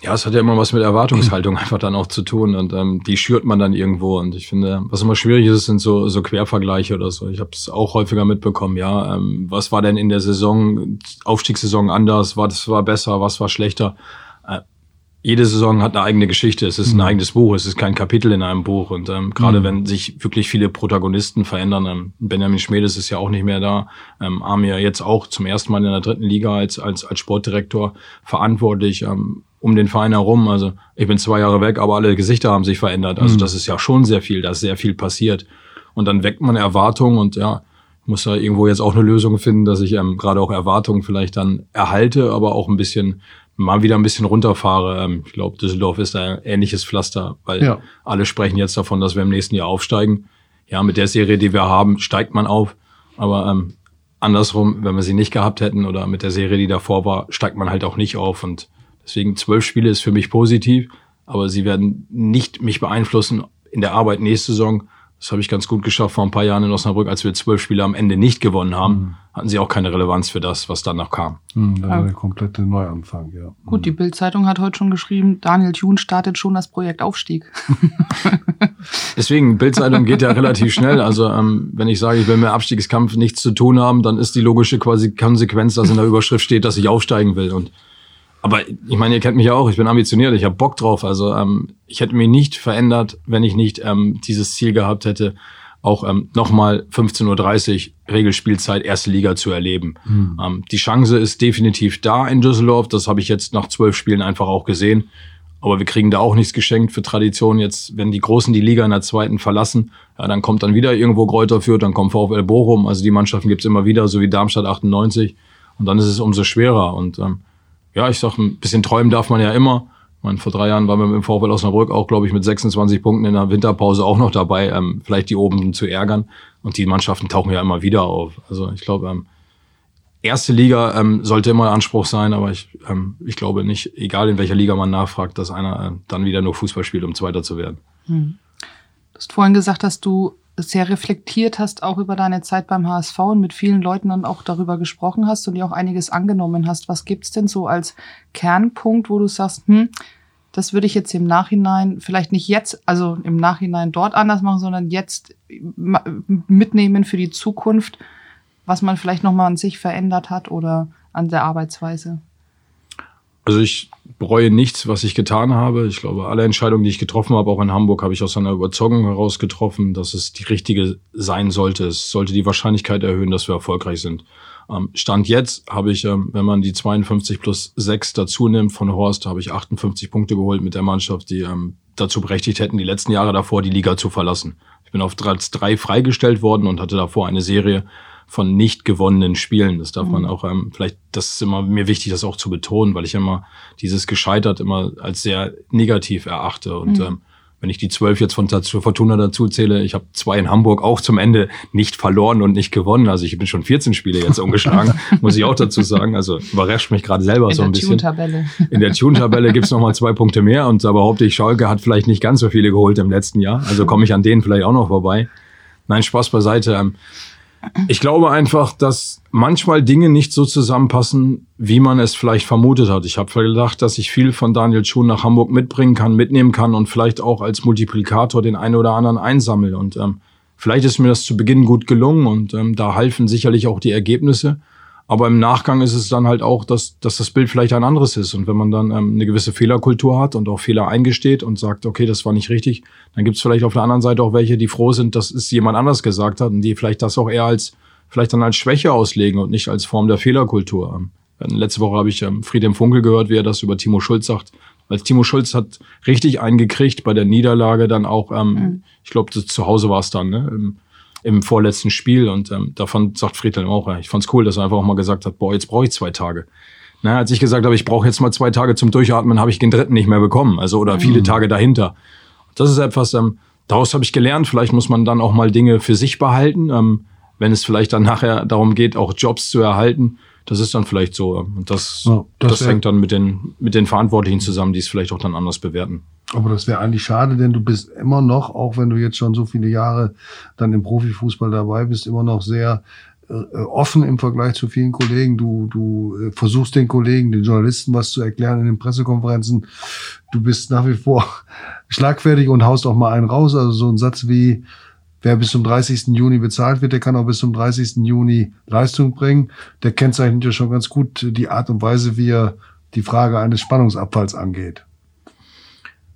Ja, es hat ja immer was mit Erwartungshaltung einfach dann auch zu tun und ähm, die schürt man dann irgendwo und ich finde, was immer schwierig ist, sind so, so Quervergleiche oder so. Ich habe es auch häufiger mitbekommen, ja, ähm, was war denn in der Saison, Aufstiegssaison anders, was war besser, was war schlechter? Äh, jede Saison hat eine eigene Geschichte. Es ist ein mhm. eigenes Buch. Es ist kein Kapitel in einem Buch. Und ähm, gerade mhm. wenn sich wirklich viele Protagonisten verändern, ähm, Benjamin Schmedes ist ja auch nicht mehr da, ähm, Amir jetzt auch zum ersten Mal in der dritten Liga als als als Sportdirektor verantwortlich ähm, um den Verein herum. Also ich bin zwei Jahre weg, aber alle Gesichter haben sich verändert. Also mhm. das ist ja schon sehr viel. Da ist sehr viel passiert. Und dann weckt man Erwartungen und ja, muss da irgendwo jetzt auch eine Lösung finden, dass ich ähm, gerade auch Erwartungen vielleicht dann erhalte, aber auch ein bisschen mal wieder ein bisschen runterfahre. Ähm, ich glaube, Düsseldorf ist ein ähnliches Pflaster, weil ja. alle sprechen jetzt davon, dass wir im nächsten Jahr aufsteigen. Ja, mit der Serie, die wir haben, steigt man auf. Aber ähm, andersrum, wenn wir sie nicht gehabt hätten oder mit der Serie, die davor war, steigt man halt auch nicht auf. Und deswegen zwölf Spiele ist für mich positiv, aber sie werden nicht mich beeinflussen in der Arbeit nächste Saison das habe ich ganz gut geschafft vor ein paar Jahren in Osnabrück, als wir zwölf Spiele am Ende nicht gewonnen haben, mhm. hatten sie auch keine Relevanz für das, was danach kam. Mhm, war der komplette Neuanfang, ja. Gut, die Bild-Zeitung hat heute schon geschrieben, Daniel Thun startet schon das Projekt Aufstieg. [LAUGHS] Deswegen, Bild-Zeitung geht ja relativ schnell. Also ähm, wenn ich sage, ich will mit Abstiegskampf nichts zu tun haben, dann ist die logische quasi Konsequenz, dass in der Überschrift steht, dass ich aufsteigen will. Und aber ich meine, ihr kennt mich ja auch, ich bin ambitioniert, ich habe Bock drauf. Also ähm, ich hätte mich nicht verändert, wenn ich nicht ähm, dieses Ziel gehabt hätte, auch ähm, nochmal 15.30 Uhr Regelspielzeit erste Liga zu erleben. Mhm. Ähm, die Chance ist definitiv da in Düsseldorf. Das habe ich jetzt nach zwölf Spielen einfach auch gesehen. Aber wir kriegen da auch nichts geschenkt für Tradition. Jetzt, wenn die Großen die Liga in der zweiten verlassen, ja, dann kommt dann wieder irgendwo Kräuter Fürth, dann kommt VfL Bochum. Also die Mannschaften gibt's immer wieder, so wie Darmstadt 98. Und dann ist es umso schwerer. Und ähm, ja, ich sag, ein bisschen träumen darf man ja immer. Meine, vor drei Jahren waren wir dem VfL Osnabrück auch, glaube ich, mit 26 Punkten in der Winterpause auch noch dabei, ähm, vielleicht die oben zu ärgern. Und die Mannschaften tauchen ja immer wieder auf. Also ich glaube, ähm, erste Liga ähm, sollte immer Anspruch sein, aber ich, ähm, ich glaube nicht, egal in welcher Liga man nachfragt, dass einer äh, dann wieder nur Fußball spielt, um Zweiter zu werden. Hm. Du hast vorhin gesagt, dass du sehr reflektiert hast, auch über deine Zeit beim HSV und mit vielen Leuten dann auch darüber gesprochen hast und dir auch einiges angenommen hast. Was gibt's denn so als Kernpunkt, wo du sagst, hm, das würde ich jetzt im Nachhinein, vielleicht nicht jetzt, also im Nachhinein dort anders machen, sondern jetzt mitnehmen für die Zukunft, was man vielleicht nochmal an sich verändert hat oder an der Arbeitsweise? Also ich bereue nichts, was ich getan habe. Ich glaube, alle Entscheidungen, die ich getroffen habe, auch in Hamburg, habe ich aus einer Überzeugung heraus getroffen, dass es die richtige sein sollte. Es sollte die Wahrscheinlichkeit erhöhen, dass wir erfolgreich sind. Ähm, Stand jetzt habe ich, ähm, wenn man die 52 plus 6 dazu nimmt von Horst, habe ich 58 Punkte geholt mit der Mannschaft, die ähm, dazu berechtigt hätten, die letzten Jahre davor die Liga zu verlassen. Ich bin auf drei freigestellt worden und hatte davor eine Serie von nicht gewonnenen Spielen. Das darf mhm. man auch, ähm, vielleicht, das ist immer mir wichtig, das auch zu betonen, weil ich immer dieses gescheitert immer als sehr negativ erachte. Und mhm. ähm, wenn ich die zwölf jetzt von Fortuna dazu zähle, ich habe zwei in Hamburg auch zum Ende nicht verloren und nicht gewonnen. Also ich bin schon 14 Spiele jetzt umgeschlagen, [LAUGHS] muss ich auch dazu sagen. Also überrascht mich gerade selber in so ein bisschen. In der Tune-Tabelle. In der Tune-Tabelle gibt's noch mal zwei Punkte mehr und da behaupte ich, Schalke hat vielleicht nicht ganz so viele geholt im letzten Jahr. Also komme ich an denen vielleicht auch noch vorbei. Nein, Spaß beiseite. Ich glaube einfach, dass manchmal Dinge nicht so zusammenpassen, wie man es vielleicht vermutet hat. Ich habe gedacht, dass ich viel von Daniel Schuhn nach Hamburg mitbringen kann, mitnehmen kann und vielleicht auch als Multiplikator den einen oder anderen einsammle. Und ähm, vielleicht ist mir das zu Beginn gut gelungen und ähm, da halfen sicherlich auch die Ergebnisse. Aber im Nachgang ist es dann halt auch, dass, dass das Bild vielleicht ein anderes ist. Und wenn man dann ähm, eine gewisse Fehlerkultur hat und auch Fehler eingesteht und sagt, okay, das war nicht richtig, dann gibt es vielleicht auf der anderen Seite auch welche, die froh sind, dass es jemand anders gesagt hat und die vielleicht das auch eher als, vielleicht dann als Schwäche auslegen und nicht als Form der Fehlerkultur. Ähm, letzte Woche habe ich ähm, Friedem Funkel gehört, wie er das über Timo Schulz sagt. Weil Timo Schulz hat richtig eingekriegt bei der Niederlage dann auch, ähm, mhm. ich glaube, zu Hause war es dann, ne? Ähm, im vorletzten Spiel. Und ähm, davon sagt Friedhelm auch, ja, ich fand's cool, dass er einfach auch mal gesagt hat, boah, jetzt brauche ich zwei Tage. Na, als ich gesagt habe, ich brauche jetzt mal zwei Tage zum Durchatmen, habe ich den dritten nicht mehr bekommen. Also oder viele mhm. Tage dahinter. Das ist etwas, ähm, daraus habe ich gelernt. Vielleicht muss man dann auch mal Dinge für sich behalten, ähm, wenn es vielleicht dann nachher darum geht, auch Jobs zu erhalten. Das ist dann vielleicht so. Und das, ja, das, das hängt dann mit den, mit den Verantwortlichen zusammen, die es vielleicht auch dann anders bewerten. Aber das wäre eigentlich schade, denn du bist immer noch, auch wenn du jetzt schon so viele Jahre dann im Profifußball dabei bist, immer noch sehr äh, offen im Vergleich zu vielen Kollegen. Du, du äh, versuchst den Kollegen, den Journalisten was zu erklären in den Pressekonferenzen. Du bist nach wie vor [LAUGHS] schlagfertig und haust auch mal einen raus. Also so ein Satz wie, wer bis zum 30. Juni bezahlt wird, der kann auch bis zum 30. Juni Leistung bringen. Der kennzeichnet ja schon ganz gut die Art und Weise, wie er die Frage eines Spannungsabfalls angeht.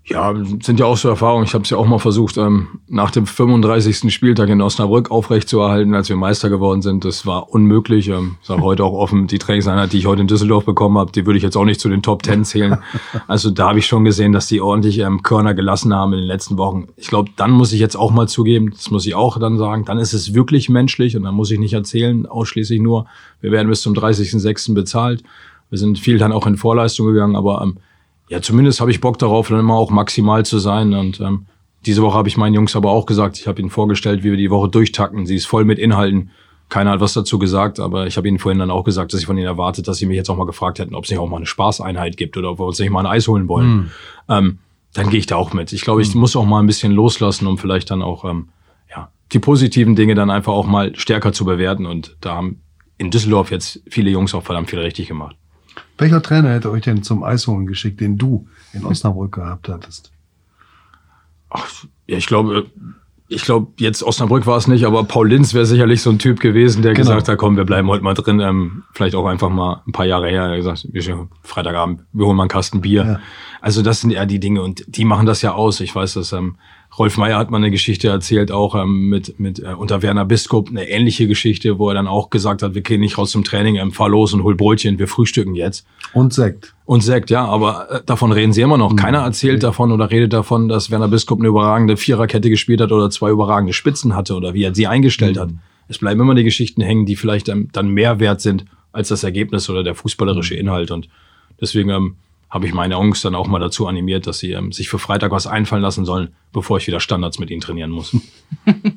Ja, sind ja auch so Erfahrungen. Ich habe es ja auch mal versucht, ähm, nach dem 35. Spieltag in Osnabrück aufrechtzuerhalten, als wir Meister geworden sind. Das war unmöglich. Ähm, sage heute auch offen, die Trainingseinheit, die ich heute in Düsseldorf bekommen habe, die würde ich jetzt auch nicht zu den Top Ten zählen. Also da habe ich schon gesehen, dass die ordentlich ähm, Körner gelassen haben in den letzten Wochen. Ich glaube, dann muss ich jetzt auch mal zugeben, das muss ich auch dann sagen, dann ist es wirklich menschlich und dann muss ich nicht erzählen, ausschließlich nur, wir werden bis zum 30.06. bezahlt. Wir sind viel dann auch in Vorleistung gegangen, aber ähm, ja, zumindest habe ich Bock darauf, dann immer auch maximal zu sein. Und ähm, diese Woche habe ich meinen Jungs aber auch gesagt, ich habe ihnen vorgestellt, wie wir die Woche durchtakten. Sie ist voll mit Inhalten. Keiner hat was dazu gesagt, aber ich habe ihnen vorhin dann auch gesagt, dass ich von ihnen erwartet, dass sie mich jetzt auch mal gefragt hätten, ob es nicht auch mal eine Spaßeinheit gibt oder ob wir uns nicht mal ein Eis holen wollen. Mhm. Ähm, dann gehe ich da auch mit. Ich glaube, ich mhm. muss auch mal ein bisschen loslassen, um vielleicht dann auch ähm, ja, die positiven Dinge dann einfach auch mal stärker zu bewerten. Und da haben in Düsseldorf jetzt viele Jungs auch verdammt viel richtig gemacht. Welcher Trainer hätte euch denn zum Eisholen geschickt, den du in Osnabrück gehabt hattest? Ach, ja, ich glaube, ich glaube, jetzt Osnabrück war es nicht, aber Paul Linz wäre sicherlich so ein Typ gewesen, der genau. gesagt hat, komm, wir bleiben heute mal drin. Ähm, vielleicht auch einfach mal ein paar Jahre her. Er hat gesagt, wir, Freitagabend, wir holen mal einen Kasten Bier. Ja. Also das sind eher die Dinge und die machen das ja aus. Ich weiß, dass ähm, Rolf Meyer hat mal eine Geschichte erzählt, auch ähm, mit, mit äh, unter Werner Biskup, eine ähnliche Geschichte, wo er dann auch gesagt hat, wir gehen nicht raus zum Training, ähm, fahr los und hol Brötchen, wir frühstücken jetzt. Und Sekt. Und Sekt, ja, aber äh, davon reden sie immer noch. Mhm. Keiner erzählt okay. davon oder redet davon, dass Werner Biskup eine überragende Viererkette gespielt hat oder zwei überragende Spitzen hatte oder wie er sie eingestellt mhm. hat. Es bleiben immer die Geschichten hängen, die vielleicht ähm, dann mehr wert sind als das Ergebnis oder der fußballerische mhm. Inhalt. Und deswegen ähm, habe ich meine Jungs dann auch mal dazu animiert, dass sie ähm, sich für Freitag was einfallen lassen sollen, bevor ich wieder Standards mit ihnen trainieren muss. [LAUGHS]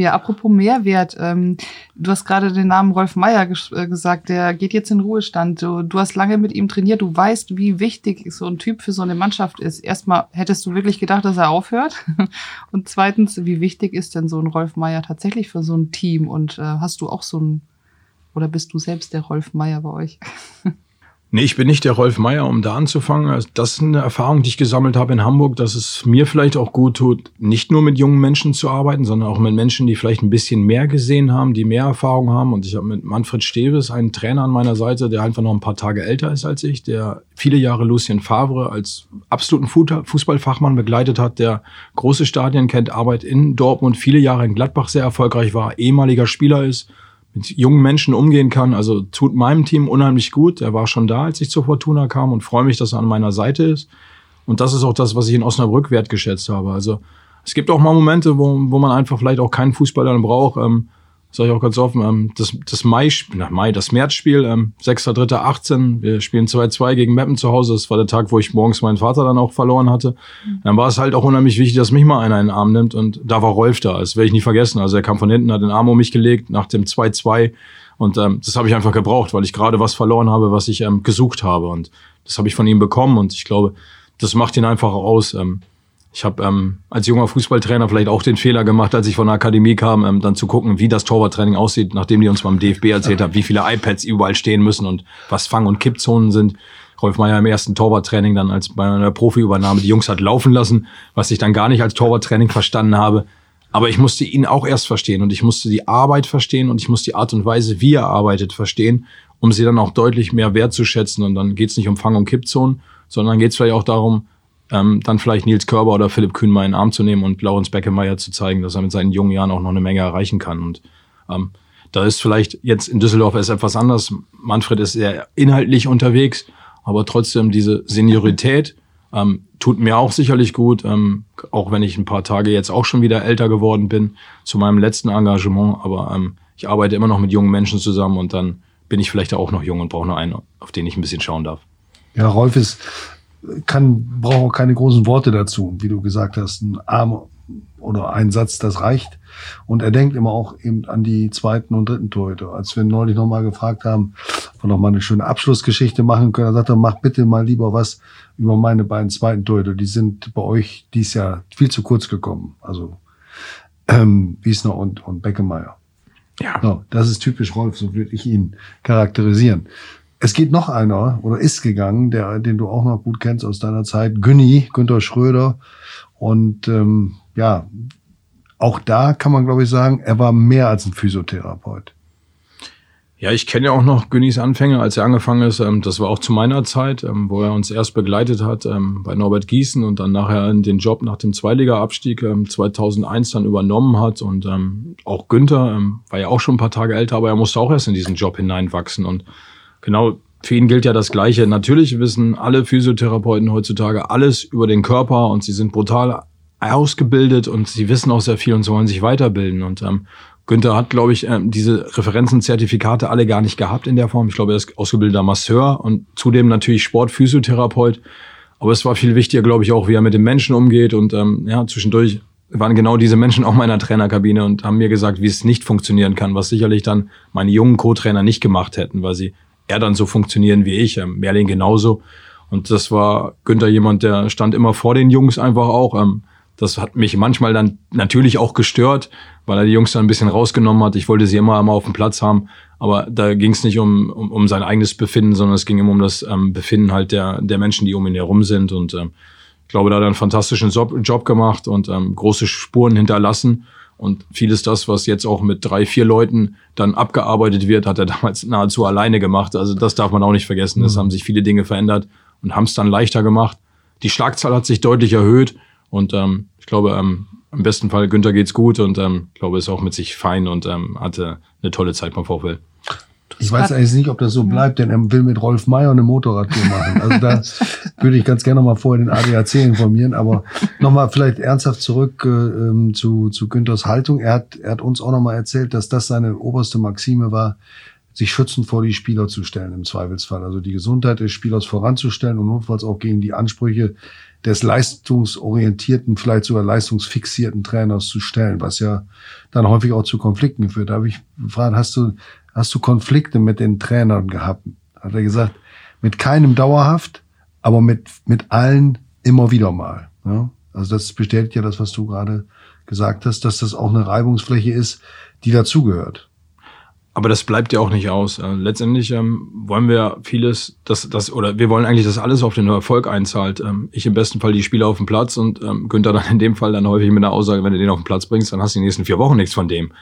Ja, apropos Mehrwert, ähm, du hast gerade den Namen Rolf Meier ges äh, gesagt, der geht jetzt in Ruhestand. Du, du hast lange mit ihm trainiert, du weißt, wie wichtig so ein Typ für so eine Mannschaft ist. Erstmal, hättest du wirklich gedacht, dass er aufhört? [LAUGHS] Und zweitens, wie wichtig ist denn so ein Rolf Meier tatsächlich für so ein Team? Und äh, hast du auch so ein, oder bist du selbst der Rolf Meier bei euch? [LAUGHS] Nee, ich bin nicht der Rolf Meier, um da anzufangen. Also das ist eine Erfahrung, die ich gesammelt habe in Hamburg, dass es mir vielleicht auch gut tut, nicht nur mit jungen Menschen zu arbeiten, sondern auch mit Menschen, die vielleicht ein bisschen mehr gesehen haben, die mehr Erfahrung haben. Und ich habe mit Manfred Steves einen Trainer an meiner Seite, der einfach noch ein paar Tage älter ist als ich, der viele Jahre Lucien Favre als absoluten Fußballfachmann begleitet hat, der große Stadien kennt, Arbeit in Dortmund, viele Jahre in Gladbach sehr erfolgreich war, ehemaliger Spieler ist mit jungen Menschen umgehen kann. Also tut meinem Team unheimlich gut. Er war schon da, als ich zur Fortuna kam und freue mich, dass er an meiner Seite ist. Und das ist auch das, was ich in Osnabrück wertgeschätzt habe. Also es gibt auch mal Momente, wo, wo man einfach vielleicht auch keinen Fußballer braucht. Ähm, sage ich auch ganz offen, ähm, das, das Mai, na, Mai, das Märzspiel, ähm, 6.3.18, wir spielen 2-2 gegen Meppen zu Hause. Das war der Tag, wo ich morgens meinen Vater dann auch verloren hatte. Mhm. Dann war es halt auch unheimlich wichtig, dass mich mal einer in den Arm nimmt und da war Rolf da. Das werde ich nie vergessen. Also er kam von hinten, hat den Arm um mich gelegt nach dem 2-2 und ähm, das habe ich einfach gebraucht, weil ich gerade was verloren habe, was ich ähm, gesucht habe und das habe ich von ihm bekommen und ich glaube, das macht ihn einfach aus. Ähm, ich habe ähm, als junger Fußballtrainer vielleicht auch den Fehler gemacht, als ich von der Akademie kam, ähm, dann zu gucken, wie das Torwarttraining aussieht, nachdem die uns beim DFB erzählt haben, wie viele iPads überall stehen müssen und was Fang- und Kippzonen sind. Rolf Meyer im ersten Torwarttraining dann als bei einer Profiübernahme die Jungs hat laufen lassen, was ich dann gar nicht als Torwarttraining verstanden habe. Aber ich musste ihn auch erst verstehen und ich musste die Arbeit verstehen und ich musste die Art und Weise, wie er arbeitet, verstehen, um sie dann auch deutlich mehr wertzuschätzen. Und dann geht es nicht um Fang- und Kippzonen, sondern geht es vielleicht auch darum, ähm, dann vielleicht Nils Körber oder Philipp Kühn mal in den Arm zu nehmen und Laurens Beckemeyer zu zeigen, dass er mit seinen jungen Jahren auch noch eine Menge erreichen kann. Und ähm, da ist vielleicht jetzt in Düsseldorf ist etwas anders. Manfred ist sehr inhaltlich unterwegs, aber trotzdem diese Seniorität ähm, tut mir auch sicherlich gut, ähm, auch wenn ich ein paar Tage jetzt auch schon wieder älter geworden bin zu meinem letzten Engagement. Aber ähm, ich arbeite immer noch mit jungen Menschen zusammen und dann bin ich vielleicht auch noch jung und brauche noch einen, auf den ich ein bisschen schauen darf. Ja, Rolf ist kann, braucht auch keine großen Worte dazu. Wie du gesagt hast, ein Arm oder ein Satz, das reicht. Und er denkt immer auch eben an die zweiten und dritten Torhüter. Als wir neulich nochmal gefragt haben, ob wir nochmal eine schöne Abschlussgeschichte machen können, er sagte, mach bitte mal lieber was über meine beiden zweiten Torhüter. Die sind bei euch dies Jahr viel zu kurz gekommen. Also ähm, Wiesner und, und Beckemeyer. Ja. So, das ist typisch Rolf, so würde ich ihn charakterisieren. Es geht noch einer oder ist gegangen, der, den du auch noch gut kennst aus deiner Zeit, Günni, Günter Schröder. Und ähm, ja, auch da kann man, glaube ich, sagen, er war mehr als ein Physiotherapeut. Ja, ich kenne ja auch noch Günnis Anfänge, als er angefangen ist. Ähm, das war auch zu meiner Zeit, ähm, wo er uns erst begleitet hat ähm, bei Norbert Gießen und dann nachher den Job nach dem Zweiliga-Abstieg 2001 dann übernommen hat. Und auch Günther war ja auch schon ein paar Tage älter, aber er musste auch erst in diesen Job hineinwachsen. Und genau für ihn gilt ja das Gleiche. Natürlich wissen alle Physiotherapeuten heutzutage alles über den Körper und sie sind brutal ausgebildet und sie wissen auch sehr viel und wollen sich weiterbilden. Und ähm, Günther hat, glaube ich, ähm, diese Referenzenzertifikate alle gar nicht gehabt in der Form. Ich glaube, er ist ausgebildeter Masseur und zudem natürlich Sportphysiotherapeut. Aber es war viel wichtiger, glaube ich, auch, wie er mit den Menschen umgeht. Und ähm, ja, zwischendurch waren genau diese Menschen auch meiner Trainerkabine und haben mir gesagt, wie es nicht funktionieren kann, was sicherlich dann meine jungen Co-Trainer nicht gemacht hätten, weil sie eher dann so funktionieren wie ich, ähm, Merlin genauso. Und das war Günther jemand, der stand immer vor den Jungs einfach auch. Ähm, das hat mich manchmal dann natürlich auch gestört, weil er die Jungs dann ein bisschen rausgenommen hat. Ich wollte sie immer einmal auf dem Platz haben, aber da ging es nicht um, um, um sein eigenes Befinden, sondern es ging immer um das ähm, Befinden halt der, der Menschen, die um ihn herum sind. Und ähm, ich glaube, da hat er einen fantastischen Job, Job gemacht und ähm, große Spuren hinterlassen. Und vieles das, was jetzt auch mit drei, vier Leuten dann abgearbeitet wird, hat er [LAUGHS] damals nahezu alleine gemacht. Also das darf man auch nicht vergessen. Es mhm. haben sich viele Dinge verändert und haben es dann leichter gemacht. Die Schlagzahl hat sich deutlich erhöht und ähm, ich glaube, ähm, im besten Fall Günther geht's gut und ähm, glaube, ist auch mit sich fein und ähm, hatte eine tolle Zeit beim VfL. Ich weiß eigentlich nicht, ob das so bleibt, denn er will mit Rolf Meyer eine Motorradtour machen. Also da [LAUGHS] würde ich ganz gerne noch mal vorher den ADAC informieren. Aber noch mal vielleicht ernsthaft zurück äh, ähm, zu, zu Günthers Haltung. Er hat, er hat uns auch noch mal erzählt, dass das seine oberste Maxime war, sich schützend vor die Spieler zu stellen im Zweifelsfall. Also die Gesundheit des Spielers voranzustellen und notfalls auch gegen die Ansprüche des leistungsorientierten, vielleicht sogar leistungsfixierten Trainers zu stellen, was ja dann häufig auch zu Konflikten geführt. Da habe ich gefragt, hast du, hast du Konflikte mit den Trainern gehabt? Hat er gesagt, mit keinem dauerhaft, aber mit, mit allen immer wieder mal. Ja? Also das bestätigt ja das, was du gerade gesagt hast, dass das auch eine Reibungsfläche ist, die dazugehört. Aber das bleibt ja auch nicht aus. Äh, letztendlich ähm, wollen wir vieles, das, das, oder wir wollen eigentlich, dass alles auf den Erfolg einzahlt. Ähm, ich im besten Fall die Spieler auf dem Platz und ähm, Günther dann in dem Fall dann häufig mit einer Aussage, wenn du den auf den Platz bringst, dann hast du die nächsten vier Wochen nichts von dem.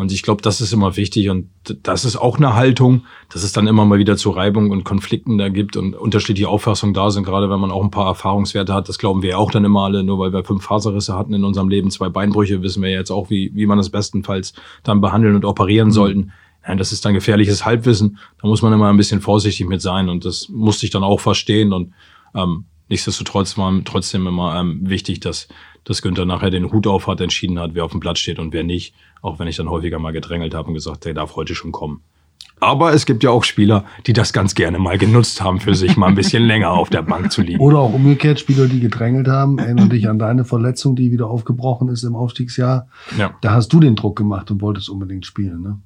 Und ich glaube, das ist immer wichtig und das ist auch eine Haltung, dass es dann immer mal wieder zu Reibung und Konflikten da gibt und unterschiedliche Auffassungen da sind, gerade wenn man auch ein paar Erfahrungswerte hat. Das glauben wir ja auch dann immer alle, nur weil wir fünf Faserrisse hatten in unserem Leben, zwei Beinbrüche, wissen wir jetzt auch, wie, wie man das bestenfalls dann behandeln und operieren mhm. sollten. Ja, das ist dann gefährliches Halbwissen. Da muss man immer ein bisschen vorsichtig mit sein und das musste ich dann auch verstehen und ähm, nichtsdestotrotz war trotzdem immer ähm, wichtig, dass, dass Günther nachher den Hut auf hat, entschieden hat, wer auf dem Platz steht und wer nicht. Auch wenn ich dann häufiger mal gedrängelt habe und gesagt, der darf heute schon kommen. Aber es gibt ja auch Spieler, die das ganz gerne mal genutzt haben, für sich mal ein bisschen [LAUGHS] länger auf der Bank zu liegen. Oder auch umgekehrt Spieler, die gedrängelt haben. Erinnere dich an deine Verletzung, die wieder aufgebrochen ist im Aufstiegsjahr. Ja. Da hast du den Druck gemacht und wolltest unbedingt spielen. Ne?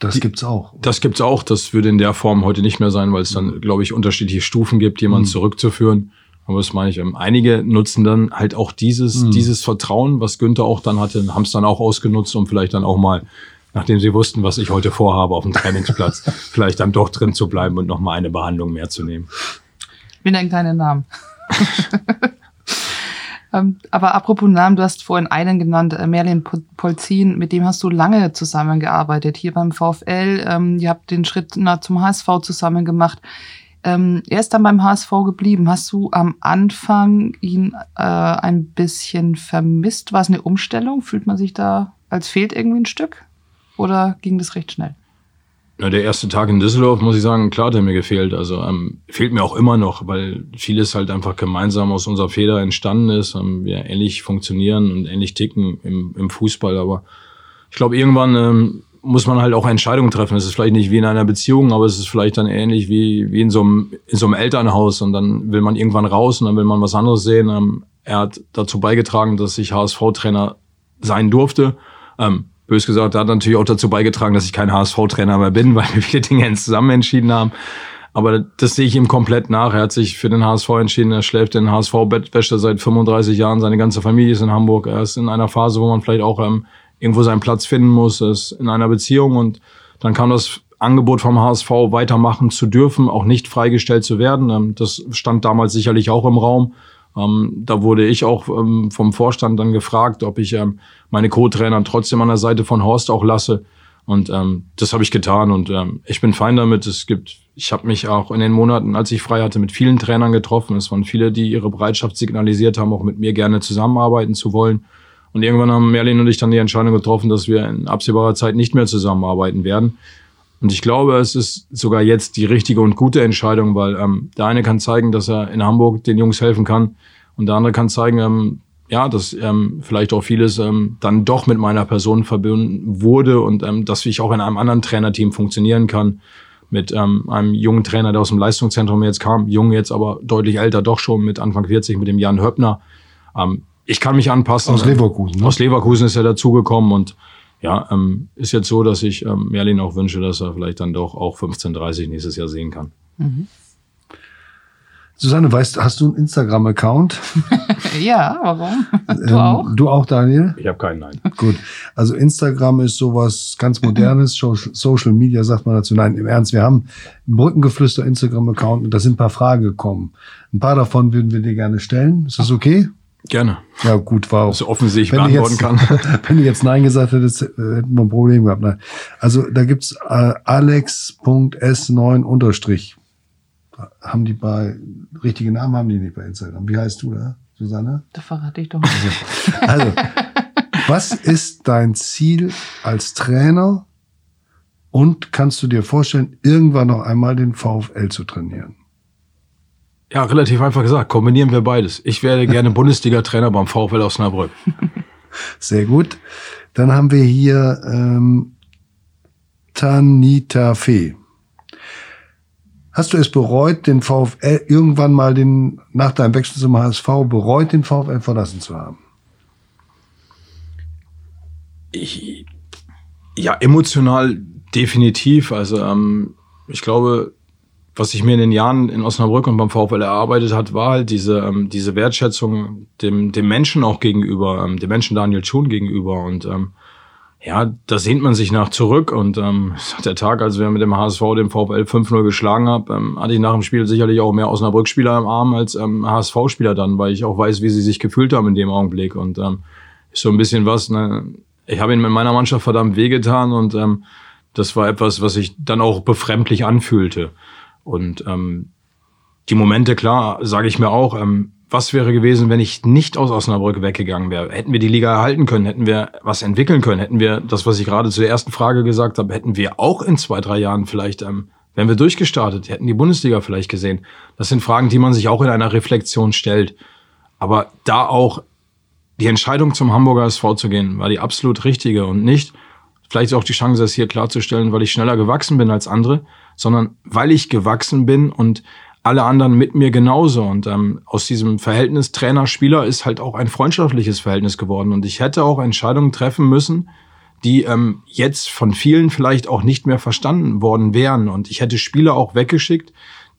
Das die, gibt's auch. Das gibt's auch. Das würde in der Form heute nicht mehr sein, weil es dann, glaube ich, unterschiedliche Stufen gibt, jemanden mhm. zurückzuführen. Aber das meine ich. Ähm, einige nutzen dann halt auch dieses, mhm. dieses Vertrauen, was Günther auch dann hatte, haben es dann auch ausgenutzt, um vielleicht dann auch mal nachdem sie wussten, was ich heute vorhabe auf dem Trainingsplatz, [LAUGHS] vielleicht dann doch drin zu bleiben und noch mal eine Behandlung mehr zu nehmen. Wir nennen keine Namen. [LAUGHS] Ähm, aber apropos Namen, du hast vorhin einen genannt, äh, Merlin Polzin, mit dem hast du lange zusammengearbeitet, hier beim VfL. Ähm, ihr habt den Schritt zum HSV zusammen gemacht. Ähm, er ist dann beim HSV geblieben. Hast du am Anfang ihn äh, ein bisschen vermisst? War es eine Umstellung? Fühlt man sich da, als fehlt irgendwie ein Stück? oder ging das recht schnell? Na, der erste Tag in Düsseldorf, muss ich sagen, klar hat er mir gefehlt. Also ähm, fehlt mir auch immer noch, weil vieles halt einfach gemeinsam aus unserer Feder entstanden ist. Ähm, wir ähnlich funktionieren und ähnlich ticken im, im Fußball. Aber ich glaube, irgendwann ähm, muss man halt auch Entscheidungen treffen. Es ist vielleicht nicht wie in einer Beziehung, aber es ist vielleicht dann ähnlich wie, wie in, so einem, in so einem Elternhaus. Und dann will man irgendwann raus und dann will man was anderes sehen. Ähm, er hat dazu beigetragen, dass ich HSV-Trainer sein durfte. Ähm, bös gesagt, hat natürlich auch dazu beigetragen, dass ich kein HSV-Trainer mehr bin, [LAUGHS] weil wir viele Dinge zusammen entschieden haben. Aber das sehe ich ihm komplett nach. Er hat sich für den HSV entschieden. Er schläft den HSV-Bettwäsche seit 35 Jahren. Seine ganze Familie ist in Hamburg. Er ist in einer Phase, wo man vielleicht auch ähm, irgendwo seinen Platz finden muss. Ist in einer Beziehung und dann kam das Angebot vom HSV weitermachen zu dürfen, auch nicht freigestellt zu werden. Ähm, das stand damals sicherlich auch im Raum. Ähm, da wurde ich auch ähm, vom Vorstand dann gefragt, ob ich meine Co-Trainer trotzdem an der Seite von Horst auch lasse. Und das habe ich getan und ich bin fein damit. Es gibt, ich habe mich auch in den Monaten, als ich frei hatte, mit vielen Trainern getroffen. Es waren viele, die ihre Bereitschaft signalisiert haben, auch mit mir gerne zusammenarbeiten zu wollen. Und irgendwann haben Merlin und ich dann die Entscheidung getroffen, dass wir in absehbarer Zeit nicht mehr zusammenarbeiten werden. Und ich glaube, es ist sogar jetzt die richtige und gute Entscheidung, weil ähm, der eine kann zeigen, dass er in Hamburg den Jungs helfen kann und der andere kann zeigen, ähm, ja, dass ähm, vielleicht auch vieles ähm, dann doch mit meiner Person verbunden wurde und ähm, dass ich auch in einem anderen Trainerteam funktionieren kann. Mit ähm, einem jungen Trainer, der aus dem Leistungszentrum jetzt kam, jung jetzt aber deutlich älter, doch schon mit Anfang 40, mit dem Jan Höppner. Ähm, ich kann mich anpassen. Aus Leverkusen. Ne? Aus Leverkusen ist er dazugekommen und ja, ähm, ist jetzt so, dass ich ähm, Merlin auch wünsche, dass er vielleicht dann doch auch 15:30 nächstes Jahr sehen kann. Mhm. Susanne, weißt, hast du einen Instagram-Account? [LAUGHS] ja, warum? Du ähm, auch? Du auch, Daniel? Ich habe keinen, nein. Gut. Also Instagram ist sowas ganz Modernes. [LAUGHS] Social Media sagt man dazu. Nein, im Ernst, wir haben einen Brückengeflüster Instagram-Account und da sind ein paar Fragen gekommen. Ein paar davon würden wir dir gerne stellen. Ist das okay? Gerne. Ja, gut, war auch. So offensichtlich beantworten jetzt, kann. [LAUGHS] wenn du jetzt Nein gesagt hättest, äh, hätten wir ein Problem gehabt. Nein. Also da gibt's äh, alex.s9 unterstrich haben die bei, richtige Namen haben die nicht bei Instagram. Wie heißt du da, Susanne? Da verrate ich doch nicht. Also, was ist dein Ziel als Trainer und kannst du dir vorstellen, irgendwann noch einmal den VfL zu trainieren? Ja, relativ einfach gesagt. Kombinieren wir beides. Ich werde gerne Bundesliga-Trainer beim VfL Osnabrück. Sehr gut. Dann haben wir hier ähm, Tanita Fee. Hast du es bereut, den VfL irgendwann mal den, nach deinem Wechsel zum HSV, bereut, den VfL verlassen zu haben? Ich, ja, emotional definitiv. Also ähm, ich glaube, was sich mir in den Jahren in Osnabrück und beim VfL erarbeitet hat, war halt diese, ähm, diese Wertschätzung dem, dem Menschen auch gegenüber, ähm, dem Menschen Daniel Schuhn gegenüber. Und ähm, ja, da sehnt man sich nach zurück. Und ähm, der Tag, als wir mit dem HSV den VfL 5-0 geschlagen haben, ähm, hatte ich nach dem Spiel sicherlich auch mehr Osnabrück-Spieler im Arm als ähm, HSV-Spieler dann, weil ich auch weiß, wie sie sich gefühlt haben in dem Augenblick. Und ähm, ist so ein bisschen was, ne, ich habe ihn mit meiner Mannschaft verdammt wehgetan. Und ähm, das war etwas, was sich dann auch befremdlich anfühlte und ähm, die Momente, klar, sage ich mir auch, ähm, was wäre gewesen, wenn ich nicht aus Osnabrück weggegangen wäre? Hätten wir die Liga erhalten können? Hätten wir was entwickeln können? Hätten wir das, was ich gerade zur ersten Frage gesagt habe, hätten wir auch in zwei, drei Jahren vielleicht, ähm, wären wir durchgestartet, hätten die Bundesliga vielleicht gesehen? Das sind Fragen, die man sich auch in einer Reflexion stellt. Aber da auch die Entscheidung zum Hamburger SV zu gehen, war die absolut richtige und nicht vielleicht auch die Chance, das hier klarzustellen, weil ich schneller gewachsen bin als andere, sondern weil ich gewachsen bin und alle anderen mit mir genauso. Und ähm, aus diesem Verhältnis Trainer-Spieler ist halt auch ein freundschaftliches Verhältnis geworden. Und ich hätte auch Entscheidungen treffen müssen, die ähm, jetzt von vielen vielleicht auch nicht mehr verstanden worden wären. Und ich hätte Spieler auch weggeschickt,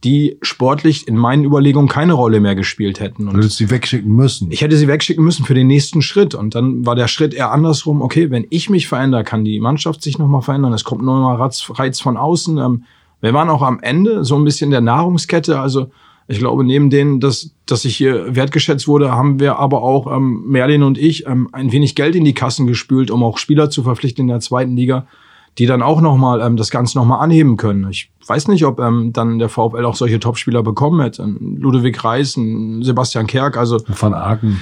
die sportlich in meinen Überlegungen keine Rolle mehr gespielt hätten. Und du hättest sie wegschicken müssen. Ich hätte sie wegschicken müssen für den nächsten Schritt. Und dann war der Schritt eher andersrum. Okay, wenn ich mich verändere, kann die Mannschaft sich nochmal verändern. Es kommt nochmal Reiz von außen. Ähm, wir waren auch am Ende so ein bisschen der Nahrungskette. Also ich glaube, neben denen, dass, dass ich hier wertgeschätzt wurde, haben wir aber auch, ähm, Merlin und ich, ähm, ein wenig Geld in die Kassen gespült, um auch Spieler zu verpflichten in der zweiten Liga, die dann auch nochmal ähm, das Ganze nochmal anheben können. Ich weiß nicht, ob ähm, dann der VfL auch solche Topspieler bekommen hätte. Ludwig Reis, Sebastian Kerk, also Van Aken.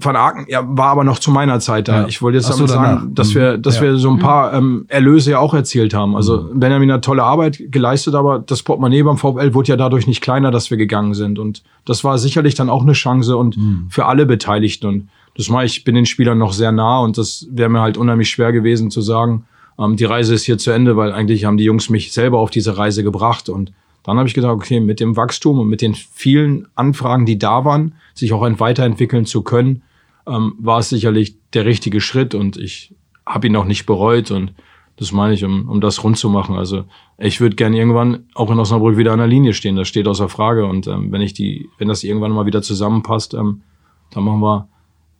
Van Aken ja, war aber noch zu meiner Zeit da. Ja. Ich wollte jetzt damit so, sagen, dass wir, dass ja. wir so ein paar ähm, Erlöse ja auch erzielt haben. Also mhm. Benjamin hat tolle Arbeit geleistet, aber das Portemonnaie beim VfL wurde ja dadurch nicht kleiner, dass wir gegangen sind. Und das war sicherlich dann auch eine Chance und mhm. für alle Beteiligten. Und das mache ich bin den Spielern noch sehr nah und das wäre mir halt unheimlich schwer gewesen zu sagen, ähm, die Reise ist hier zu Ende, weil eigentlich haben die Jungs mich selber auf diese Reise gebracht und dann habe ich gedacht, okay, mit dem Wachstum und mit den vielen Anfragen, die da waren, sich auch weiterentwickeln zu können, ähm, war es sicherlich der richtige Schritt und ich habe ihn auch nicht bereut und das meine ich, um, um das rund zu machen. Also ich würde gern irgendwann auch in Osnabrück wieder an der Linie stehen. Das steht außer Frage. Und ähm, wenn ich die, wenn das irgendwann mal wieder zusammenpasst, ähm, dann machen wir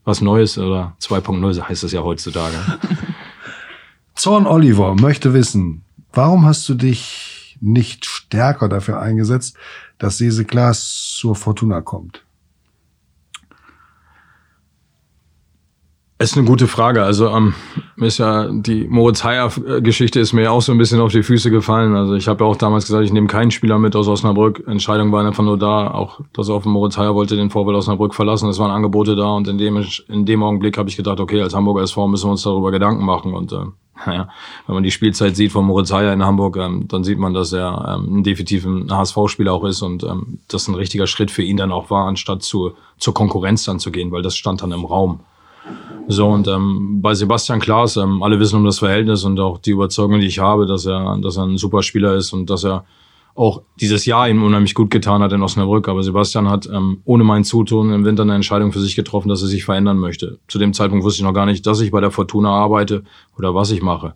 was Neues oder 2.0 heißt das ja heutzutage. [LAUGHS] Zorn Oliver möchte wissen, warum hast du dich nicht stärker dafür eingesetzt, dass Sese Glas zur Fortuna kommt? Ist eine gute Frage. Also ähm, ist ja die Moritz Heyer-Geschichte ist mir ja auch so ein bisschen auf die Füße gefallen. Also ich habe ja auch damals gesagt, ich nehme keinen Spieler mit aus Osnabrück. Entscheidung war einfach nur da, auch dass auf Moritz Heyer wollte den Vorbild Osnabrück verlassen. Es waren Angebote da und in dem in dem Augenblick habe ich gedacht, okay, als Hamburger SV müssen wir uns darüber Gedanken machen und äh, [LAUGHS] naja, wenn man die Spielzeit sieht von Moritz Heyer in Hamburg, ähm, dann sieht man, dass er ähm, definitiv ein HSV-Spieler auch ist und ähm, das ein richtiger Schritt für ihn dann auch war, anstatt zu, zur Konkurrenz dann zu gehen, weil das stand dann im Raum. So, und ähm, bei Sebastian Klaas, ähm, alle wissen um das Verhältnis und auch die Überzeugung, die ich habe, dass er, dass er ein super Spieler ist und dass er auch dieses Jahr ihm unheimlich gut getan hat in Osnabrück. Aber Sebastian hat ähm, ohne mein Zutun im Winter eine Entscheidung für sich getroffen, dass er sich verändern möchte. Zu dem Zeitpunkt wusste ich noch gar nicht, dass ich bei der Fortuna arbeite oder was ich mache.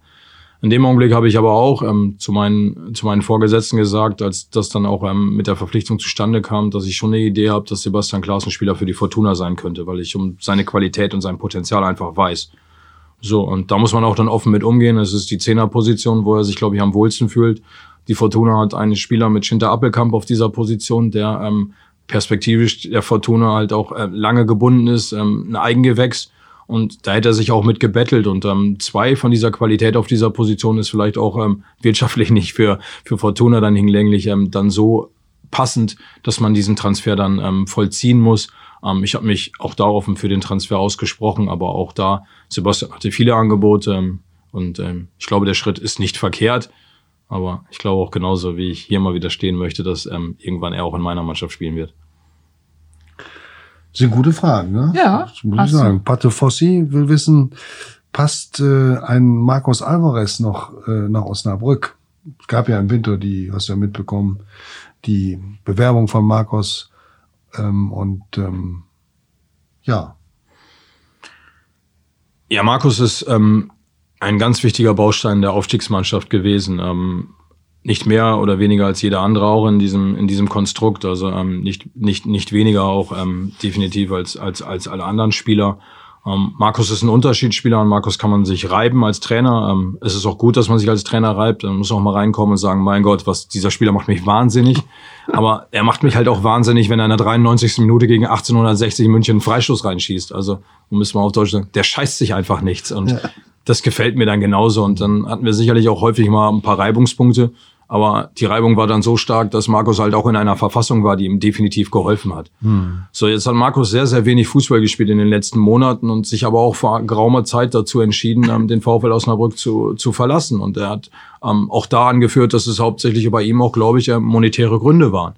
In dem Augenblick habe ich aber auch ähm, zu, meinen, zu meinen Vorgesetzten gesagt, als das dann auch ähm, mit der Verpflichtung zustande kam, dass ich schon eine Idee habe, dass Sebastian Klaas ein Spieler für die Fortuna sein könnte, weil ich um seine Qualität und sein Potenzial einfach weiß. So, und da muss man auch dann offen mit umgehen. Es ist die Zehnerposition, wo er sich, glaube ich, am wohlsten fühlt. Die Fortuna hat einen Spieler mit Schinter Appelkamp auf dieser Position, der ähm, perspektivisch der Fortuna halt auch äh, lange gebunden ist, ähm, ein Eigengewächs und da hätte er sich auch mit gebettelt. Und ähm, zwei von dieser Qualität auf dieser Position ist vielleicht auch ähm, wirtschaftlich [LAUGHS] nicht für, für Fortuna dann hinlänglich ähm, dann so passend, dass man diesen Transfer dann ähm, vollziehen muss. Ähm, ich habe mich auch da offen für den Transfer ausgesprochen, aber auch da, Sebastian hatte viele Angebote ähm, und ähm, ich glaube, der Schritt ist nicht verkehrt. Aber ich glaube auch genauso, wie ich hier mal wieder stehen möchte, dass ähm, irgendwann er auch in meiner Mannschaft spielen wird. Das sind gute Fragen, ne? Ja. Das muss ich sagen. Patte Fossi will wissen, passt äh, ein Marcos Alvarez noch äh, nach Osnabrück? Es gab ja im Winter die, hast du ja mitbekommen, die Bewerbung von Marcos ähm, und ähm, ja. Ja, Markus ist ähm, ein ganz wichtiger Baustein der Aufstiegsmannschaft gewesen. Ähm, nicht mehr oder weniger als jeder andere auch in diesem in diesem Konstrukt. Also ähm, nicht nicht nicht weniger auch ähm, definitiv als als als alle anderen Spieler. Ähm, Markus ist ein Unterschiedsspieler und Markus kann man sich reiben als Trainer. Ähm, es ist auch gut, dass man sich als Trainer reibt. Dann muss auch mal reinkommen und sagen, mein Gott, was dieser Spieler macht mich wahnsinnig. Aber er macht mich halt auch wahnsinnig, wenn er in der 93. Minute gegen 1860 München einen Freistoß reinschießt. Also um es mal auf Deutsch sagen, der scheißt sich einfach nichts und ja. Das gefällt mir dann genauso. Und dann hatten wir sicherlich auch häufig mal ein paar Reibungspunkte. Aber die Reibung war dann so stark, dass Markus halt auch in einer Verfassung war, die ihm definitiv geholfen hat. Hm. So, jetzt hat Markus sehr, sehr wenig Fußball gespielt in den letzten Monaten und sich aber auch vor geraumer Zeit dazu entschieden, ähm, den VfL Osnabrück zu, zu verlassen. Und er hat ähm, auch da angeführt, dass es hauptsächlich bei ihm auch, glaube ich, äh, monetäre Gründe waren.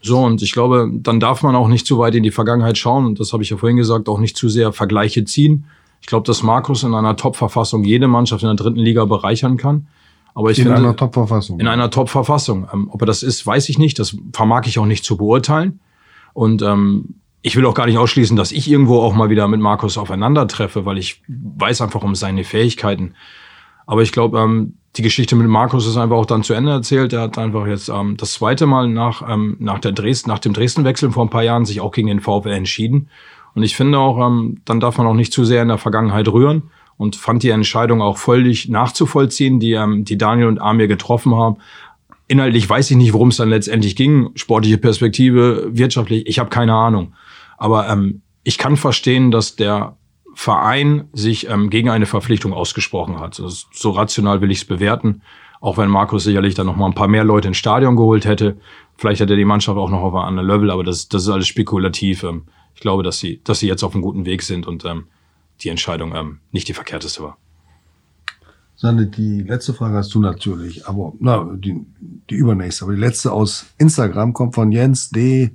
So, und ich glaube, dann darf man auch nicht zu weit in die Vergangenheit schauen. Und das habe ich ja vorhin gesagt, auch nicht zu sehr Vergleiche ziehen. Ich glaube, dass Markus in einer Top-Verfassung jede Mannschaft in der dritten Liga bereichern kann. Aber ich in finde, einer Top-Verfassung. In einer Top-Verfassung. Ähm, ob er das ist, weiß ich nicht. Das vermag ich auch nicht zu beurteilen. Und ähm, ich will auch gar nicht ausschließen, dass ich irgendwo auch mal wieder mit Markus aufeinandertreffe, weil ich weiß einfach um seine Fähigkeiten. Aber ich glaube, ähm, die Geschichte mit Markus ist einfach auch dann zu Ende erzählt. Er hat einfach jetzt ähm, das zweite Mal nach, ähm, nach, der Dresden, nach dem Dresden-Wechsel vor ein paar Jahren sich auch gegen den VfL entschieden. Und ich finde auch, ähm, dann darf man auch nicht zu sehr in der Vergangenheit rühren und fand die Entscheidung auch völlig nachzuvollziehen, die, ähm, die Daniel und Amir getroffen haben. Inhaltlich weiß ich nicht, worum es dann letztendlich ging. Sportliche Perspektive, wirtschaftlich, ich habe keine Ahnung. Aber ähm, ich kann verstehen, dass der Verein sich ähm, gegen eine Verpflichtung ausgesprochen hat. so rational will ich es bewerten. Auch wenn Markus sicherlich dann noch mal ein paar mehr Leute ins Stadion geholt hätte. Vielleicht hätte die Mannschaft auch noch auf einem anderen Level, aber das, das ist alles spekulativ. Ähm, ich glaube, dass sie, dass sie jetzt auf einem guten Weg sind und ähm, die Entscheidung ähm, nicht die verkehrteste war. Sande, die letzte Frage hast du natürlich, aber na, die, die übernächste, aber die letzte aus Instagram kommt von Jens D.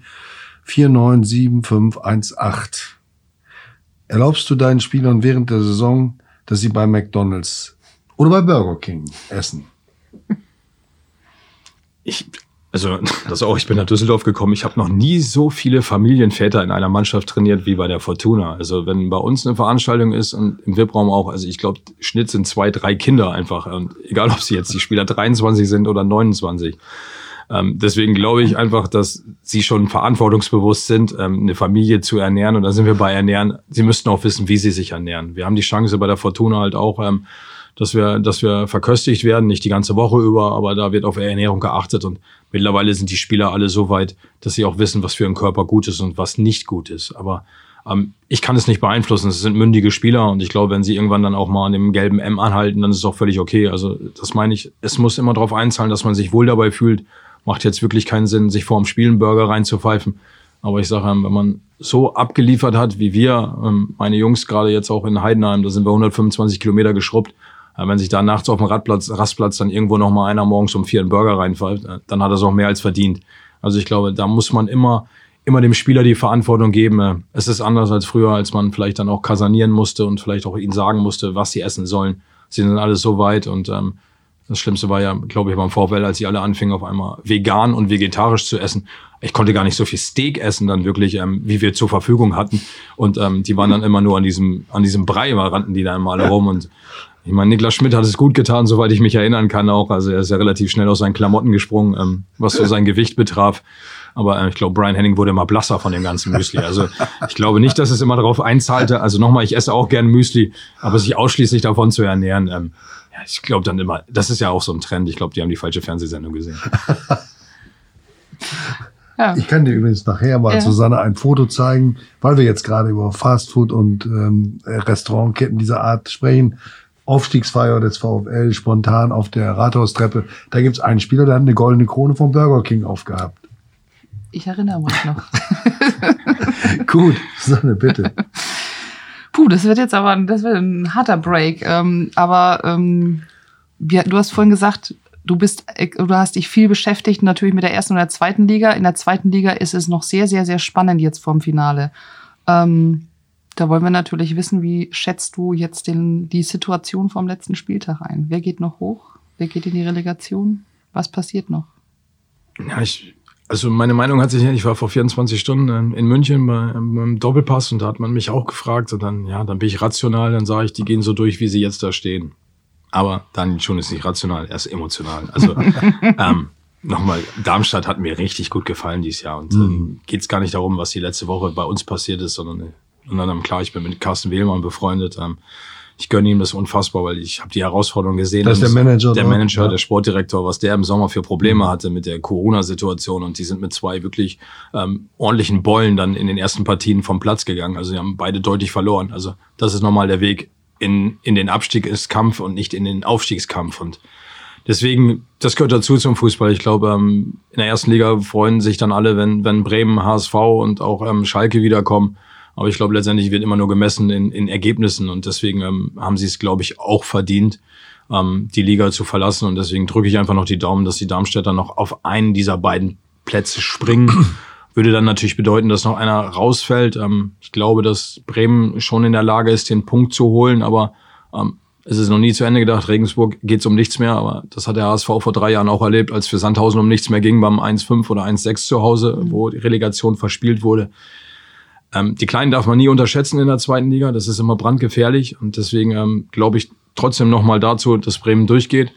497518. Erlaubst du deinen Spielern während der Saison, dass sie bei McDonalds oder bei Burger King essen? Ich, also [LAUGHS] das auch, ich bin nach Düsseldorf gekommen. Ich habe noch nie so viele Familienväter in einer Mannschaft trainiert wie bei der Fortuna. Also wenn bei uns eine Veranstaltung ist und im VIP-Raum auch, also ich glaube, Schnitt sind zwei, drei Kinder einfach. Und egal, ob sie jetzt die Spieler 23 sind oder 29. Ähm, deswegen glaube ich einfach, dass sie schon verantwortungsbewusst sind, ähm, eine Familie zu ernähren. Und da sind wir bei Ernähren. Sie müssten auch wissen, wie sie sich ernähren. Wir haben die Chance bei der Fortuna halt auch, ähm, dass wir, dass wir verköstigt werden, nicht die ganze Woche über, aber da wird auf Ernährung geachtet und mittlerweile sind die Spieler alle so weit, dass sie auch wissen, was für ein Körper gut ist und was nicht gut ist. Aber ähm, ich kann es nicht beeinflussen. Es sind mündige Spieler und ich glaube, wenn sie irgendwann dann auch mal an dem gelben M anhalten, dann ist es auch völlig okay. Also das meine ich, es muss immer darauf einzahlen, dass man sich wohl dabei fühlt. Macht jetzt wirklich keinen Sinn, sich vor dem Spiel einen Burger reinzupfeifen. Aber ich sage, ähm, wenn man so abgeliefert hat wie wir, ähm, meine Jungs gerade jetzt auch in Heidenheim, da sind wir 125 Kilometer geschrubbt, wenn sich da nachts auf dem Radplatz, Rastplatz dann irgendwo noch mal einer morgens um vier einen Burger reinfällt, äh, dann hat er es auch mehr als verdient. Also ich glaube, da muss man immer, immer dem Spieler die Verantwortung geben. Äh, es ist anders als früher, als man vielleicht dann auch kasanieren musste und vielleicht auch ihnen sagen musste, was sie essen sollen. Sie sind alles so weit und ähm, das Schlimmste war ja, glaube ich, beim VfL, als sie alle anfingen, auf einmal vegan und vegetarisch zu essen. Ich konnte gar nicht so viel Steak essen, dann wirklich, ähm, wie wir zur Verfügung hatten. Und ähm, die waren dann immer nur an diesem, an diesem Brei, rannten die da immer alle rum. Und ich meine, Niklas Schmidt hat es gut getan, soweit ich mich erinnern kann auch. Also er ist ja relativ schnell aus seinen Klamotten gesprungen, ähm, was so sein Gewicht betraf. Aber äh, ich glaube, Brian Henning wurde immer blasser von dem ganzen Müsli. Also ich glaube nicht, dass es immer darauf einzahlte. Also nochmal, ich esse auch gern Müsli, aber sich ausschließlich davon zu ernähren, ähm, ja, ich glaube dann immer, das ist ja auch so ein Trend. Ich glaube, die haben die falsche Fernsehsendung gesehen. [LAUGHS] ja. Ich kann dir übrigens nachher mal, ja. Susanne, ein Foto zeigen, weil wir jetzt gerade über Fastfood und ähm, Restaurantketten dieser Art sprechen. Aufstiegsfeier des VfL spontan auf der Rathaustreppe. Da gibt's einen Spieler, der hat eine goldene Krone vom Burger King aufgehabt. Ich erinnere mich noch. [LAUGHS] Gut, Susanne, bitte. Puh, das wird jetzt aber das wird ein harter Break. Ähm, aber ähm, wir, du hast vorhin gesagt, du bist, du hast dich viel beschäftigt, natürlich mit der ersten und der zweiten Liga. In der zweiten Liga ist es noch sehr, sehr, sehr spannend jetzt vorm Finale. Ähm, da wollen wir natürlich wissen, wie schätzt du jetzt den, die Situation vom letzten Spieltag ein? Wer geht noch hoch? Wer geht in die Relegation? Was passiert noch? Ja, ich, also meine Meinung hat sich, ich war vor 24 Stunden ähm, in München beim Doppelpass und da hat man mich auch gefragt und dann, ja, dann bin ich rational, dann sage ich, die gehen so durch, wie sie jetzt da stehen. Aber dann schon ist nicht rational, erst emotional. Also [LAUGHS] ähm, nochmal, Darmstadt hat mir richtig gut gefallen dieses Jahr und ähm, mhm. geht es gar nicht darum, was die letzte Woche bei uns passiert ist, sondern und dann, klar, ich bin mit Carsten Wehlmann befreundet. Ähm, ich gönne ihm das unfassbar, weil ich habe die Herausforderung gesehen. Das ist der Manager. Der Manager, ja. der Sportdirektor, was der im Sommer für Probleme hatte mit der Corona-Situation und die sind mit zwei wirklich ähm, ordentlichen Beulen dann in den ersten Partien vom Platz gegangen. Also sie haben beide deutlich verloren. Also das ist nochmal der Weg in, in den Abstiegskampf und nicht in den Aufstiegskampf. Und deswegen, das gehört dazu zum Fußball. Ich glaube, ähm, in der ersten Liga freuen sich dann alle, wenn, wenn Bremen, HSV und auch ähm, Schalke wiederkommen. Aber ich glaube, letztendlich wird immer nur gemessen in, in Ergebnissen und deswegen ähm, haben sie es, glaube ich, auch verdient, ähm, die Liga zu verlassen. Und deswegen drücke ich einfach noch die Daumen, dass die Darmstädter noch auf einen dieser beiden Plätze springen. [CLEARS THROAT] Würde dann natürlich bedeuten, dass noch einer rausfällt. Ähm, ich glaube, dass Bremen schon in der Lage ist, den Punkt zu holen, aber ähm, es ist noch nie zu Ende gedacht. Regensburg geht es um nichts mehr, aber das hat der HSV vor drei Jahren auch erlebt, als für Sandhausen um nichts mehr ging beim 1-5 oder 1-6 zu Hause, mhm. wo die Relegation verspielt wurde. Ähm, die Kleinen darf man nie unterschätzen in der zweiten Liga. Das ist immer brandgefährlich. Und deswegen ähm, glaube ich trotzdem nochmal dazu, dass Bremen durchgeht.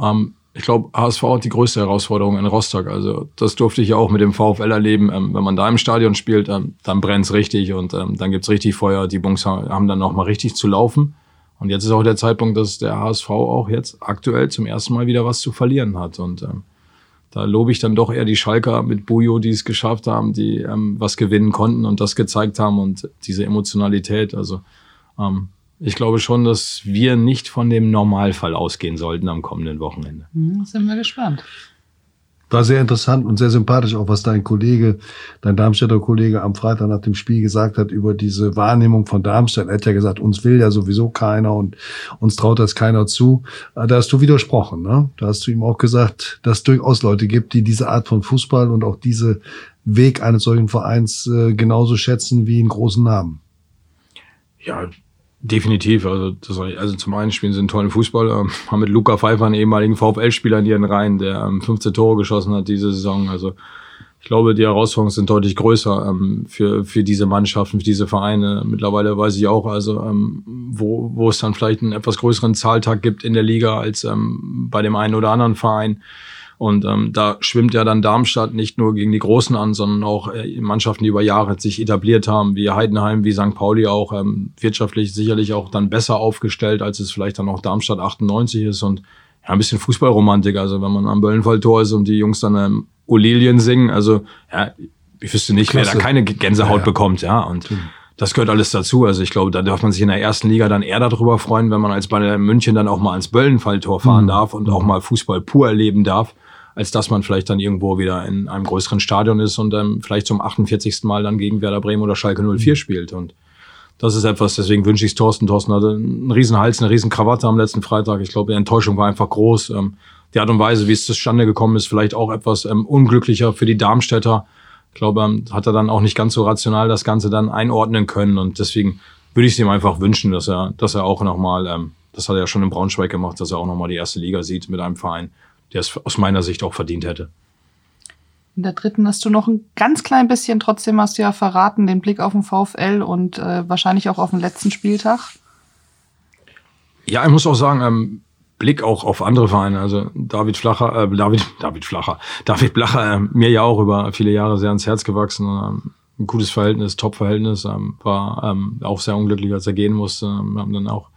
Ähm, ich glaube, HSV hat die größte Herausforderung in Rostock. Also das durfte ich ja auch mit dem VfL erleben. Ähm, wenn man da im Stadion spielt, ähm, dann brennt's richtig und ähm, dann gibt's richtig Feuer. Die Bungs haben dann nochmal richtig zu laufen. Und jetzt ist auch der Zeitpunkt, dass der HSV auch jetzt aktuell zum ersten Mal wieder was zu verlieren hat. Und ähm, da lobe ich dann doch eher die Schalker mit Bujo, die es geschafft haben, die ähm, was gewinnen konnten und das gezeigt haben und diese Emotionalität. Also ähm, ich glaube schon, dass wir nicht von dem Normalfall ausgehen sollten am kommenden Wochenende. Mhm, sind wir gespannt. War sehr interessant und sehr sympathisch auch, was dein Kollege, dein Darmstädter Kollege am Freitag nach dem Spiel gesagt hat über diese Wahrnehmung von Darmstadt. Er hat ja gesagt, uns will ja sowieso keiner und uns traut das keiner zu. Äh, da hast du widersprochen, ne? Da hast du ihm auch gesagt, dass es durchaus Leute gibt, die diese Art von Fußball und auch diese Weg eines solchen Vereins äh, genauso schätzen wie einen großen Namen. Ja, Definitiv. Also, das, also zum einen spielen sie einen tollen Fußball, ähm, [LAUGHS] haben mit Luca Pfeiffer einen ehemaligen VfL-Spieler in ihren Reihen, der ähm, 15 Tore geschossen hat diese Saison. Also ich glaube, die Herausforderungen sind deutlich größer ähm, für, für diese Mannschaften, für diese Vereine. Mittlerweile weiß ich auch, also ähm, wo, wo es dann vielleicht einen etwas größeren Zahltag gibt in der Liga als ähm, bei dem einen oder anderen Verein. Und ähm, da schwimmt ja dann Darmstadt nicht nur gegen die Großen an, sondern auch äh, Mannschaften, die über Jahre sich etabliert haben, wie Heidenheim, wie St. Pauli auch ähm, wirtschaftlich sicherlich auch dann besser aufgestellt, als es vielleicht dann auch Darmstadt 98 ist. Und ja, ein bisschen Fußballromantik. Also wenn man am Böllenfalltor ist und die Jungs dann ähm, Olilien singen, also ja, ich wüsste nicht, Klasse. wer da keine Gänsehaut ja, ja. bekommt, ja. Und mhm. das gehört alles dazu. Also ich glaube, da darf man sich in der ersten Liga dann eher darüber freuen, wenn man als bei München dann auch mal ans Böllenfalltor fahren mhm. darf und auch mal Fußball pur erleben darf, als dass man vielleicht dann irgendwo wieder in einem größeren Stadion ist und dann vielleicht zum 48. Mal dann gegen Werder Bremen oder Schalke 04 mhm. spielt. Und das ist etwas, deswegen wünsche ich es Thorsten. Thorsten hatte einen riesen Hals, eine riesen Krawatte am letzten Freitag. Ich glaube, die Enttäuschung war einfach groß. Ähm, die Art und Weise, wie es zustande gekommen ist, vielleicht auch etwas ähm, unglücklicher für die Darmstädter ich glaube, hat er dann auch nicht ganz so rational das Ganze dann einordnen können. Und deswegen würde ich es ihm einfach wünschen, dass er, dass er auch nochmal, ähm, das hat er ja schon in Braunschweig gemacht, dass er auch nochmal die erste Liga sieht mit einem Verein, der es aus meiner Sicht auch verdient hätte. In der dritten hast du noch ein ganz klein bisschen, trotzdem hast du ja verraten, den Blick auf den VfL und äh, wahrscheinlich auch auf den letzten Spieltag. Ja, ich muss auch sagen, ähm, Blick auch auf andere Vereine. Also David Flacher, äh, David, David Flacher, [LAUGHS] David Blacher, äh, mir ja auch über viele Jahre sehr ans Herz gewachsen. Ähm, ein gutes Verhältnis, Top-Verhältnis, ähm, war ähm, auch sehr unglücklich, als er gehen musste. Wir haben dann auch,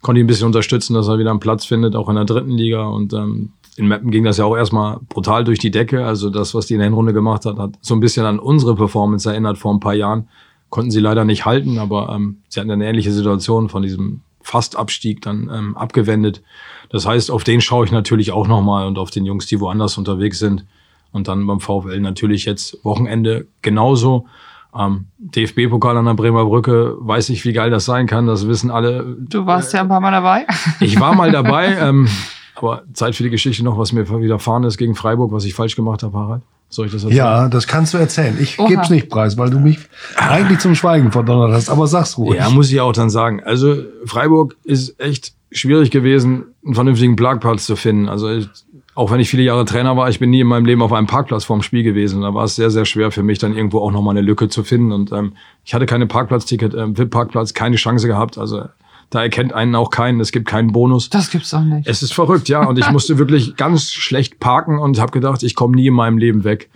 konnte ihn ein bisschen unterstützen, dass er wieder einen Platz findet, auch in der dritten Liga. Und ähm, in Meppen ging das ja auch erstmal brutal durch die Decke. Also das, was die in der Hinrunde gemacht hat, hat so ein bisschen an unsere Performance erinnert vor ein paar Jahren. Konnten sie leider nicht halten, aber ähm, sie hatten eine ähnliche Situation von diesem Fastabstieg dann ähm, abgewendet. Das heißt, auf den schaue ich natürlich auch nochmal und auf den Jungs, die woanders unterwegs sind. Und dann beim VfL natürlich jetzt Wochenende genauso. Ähm, DFB-Pokal an der Bremer Brücke, weiß ich, wie geil das sein kann. Das wissen alle. Du warst ja ein paar Mal dabei. Ich war mal dabei. [LAUGHS] ähm, aber Zeit für die Geschichte noch, was mir widerfahren ist gegen Freiburg, was ich falsch gemacht habe, Harald. Soll ich das erzählen? Ja, das kannst du erzählen. Ich Oha. geb's nicht preis, weil du mich eigentlich zum Schweigen verdonnert hast. Aber sag's ruhig. Ja, muss ich auch dann sagen. Also Freiburg ist echt schwierig gewesen, einen vernünftigen Parkplatz zu finden. Also ich, auch wenn ich viele Jahre Trainer war, ich bin nie in meinem Leben auf einem Parkplatz vorm Spiel gewesen. Da war es sehr, sehr schwer für mich, dann irgendwo auch nochmal eine Lücke zu finden. Und ähm, ich hatte keine Parkplatzticket, ähm, VIP-Parkplatz, keine Chance gehabt. Also da erkennt einen auch keinen, es gibt keinen Bonus. Das gibt's doch nicht. Es ist verrückt, ja. Und ich musste [LAUGHS] wirklich ganz schlecht parken und habe gedacht, ich komme nie in meinem Leben weg.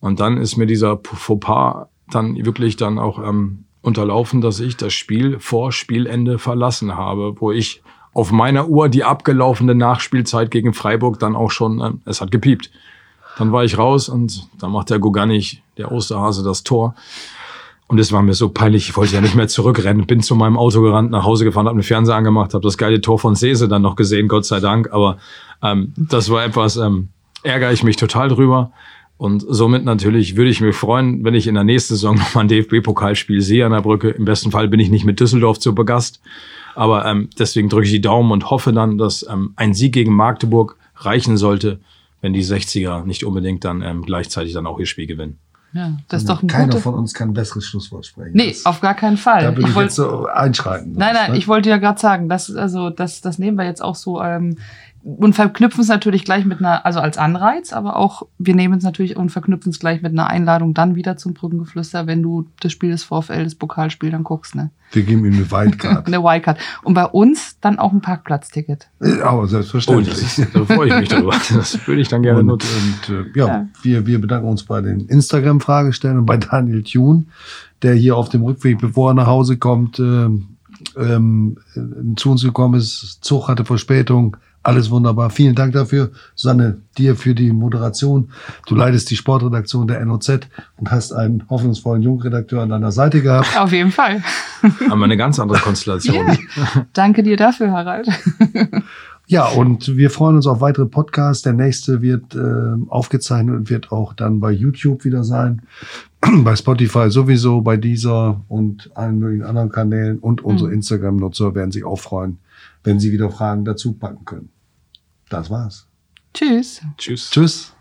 Und dann ist mir dieser Fauxpas dann wirklich dann auch ähm, unterlaufen, dass ich das Spiel vor Spielende verlassen habe, wo ich auf meiner Uhr die abgelaufene Nachspielzeit gegen Freiburg dann auch schon, äh, es hat gepiept. Dann war ich raus und dann macht der Goganich, der Osterhase, das Tor. Und es war mir so peinlich, ich wollte ja nicht mehr zurückrennen. Bin zu meinem Auto gerannt, nach Hause gefahren, habe den Fernseher angemacht, habe das geile Tor von Sese dann noch gesehen, Gott sei Dank. Aber ähm, das war etwas, ähm, ärgere ich mich total drüber. Und somit natürlich würde ich mich freuen, wenn ich in der nächsten Saison [LAUGHS] nochmal ein DFB-Pokalspiel sehe an der Brücke. Im besten Fall bin ich nicht mit Düsseldorf zu Begast. Aber ähm, deswegen drücke ich die Daumen und hoffe dann, dass ähm, ein Sieg gegen Magdeburg reichen sollte, wenn die 60er nicht unbedingt dann ähm, gleichzeitig dann auch ihr Spiel gewinnen. Ja, das ist doch ein Keiner gute... von uns kann ein besseres Schlusswort sprechen. Nee, das, auf gar keinen Fall. Da will ich, ich wollt... jetzt so einschreiten. Nein, nein, ne? ich wollte ja gerade sagen, das, also, das, das nehmen wir jetzt auch so ähm, und verknüpfen es natürlich gleich mit einer, also als Anreiz, aber auch, wir nehmen es natürlich und verknüpfen es gleich mit einer Einladung dann wieder zum Brückengeflüster, wenn du das Spiel des VfL, das Pokalspiel dann guckst, ne? Wir geben ihm eine Wildcard. [LAUGHS] eine Wildcard. Und bei uns dann auch ein Parkplatzticket. Ja, aber selbstverständlich. Oh, da freue ich mich darüber. [LAUGHS] Das würde ich dann gerne und, nutzen. Und äh, ja, ja, Wir, wir bedanken uns bei den Instagram-Fragestellen und bei Daniel Thun, der hier auf dem Rückweg, bevor er nach Hause kommt, äh, ähm, zu uns gekommen ist. Zug hatte Verspätung alles wunderbar. Vielen Dank dafür. Susanne, dir für die Moderation. Du leitest die Sportredaktion der NOZ und hast einen hoffnungsvollen Jungredakteur an deiner Seite gehabt. [LAUGHS] Auf jeden Fall. Haben wir eine ganz andere Konstellation. Yeah. Danke dir dafür, Harald. Ja, und wir freuen uns auf weitere Podcasts. Der nächste wird äh, aufgezeichnet und wird auch dann bei YouTube wieder sein. [CLEARS THROAT] bei Spotify sowieso, bei dieser und allen möglichen anderen Kanälen und unsere mhm. Instagram-Nutzer werden sich auch freuen, wenn Sie wieder Fragen dazu packen können. Das war's. Tschüss. Tschüss. Tschüss.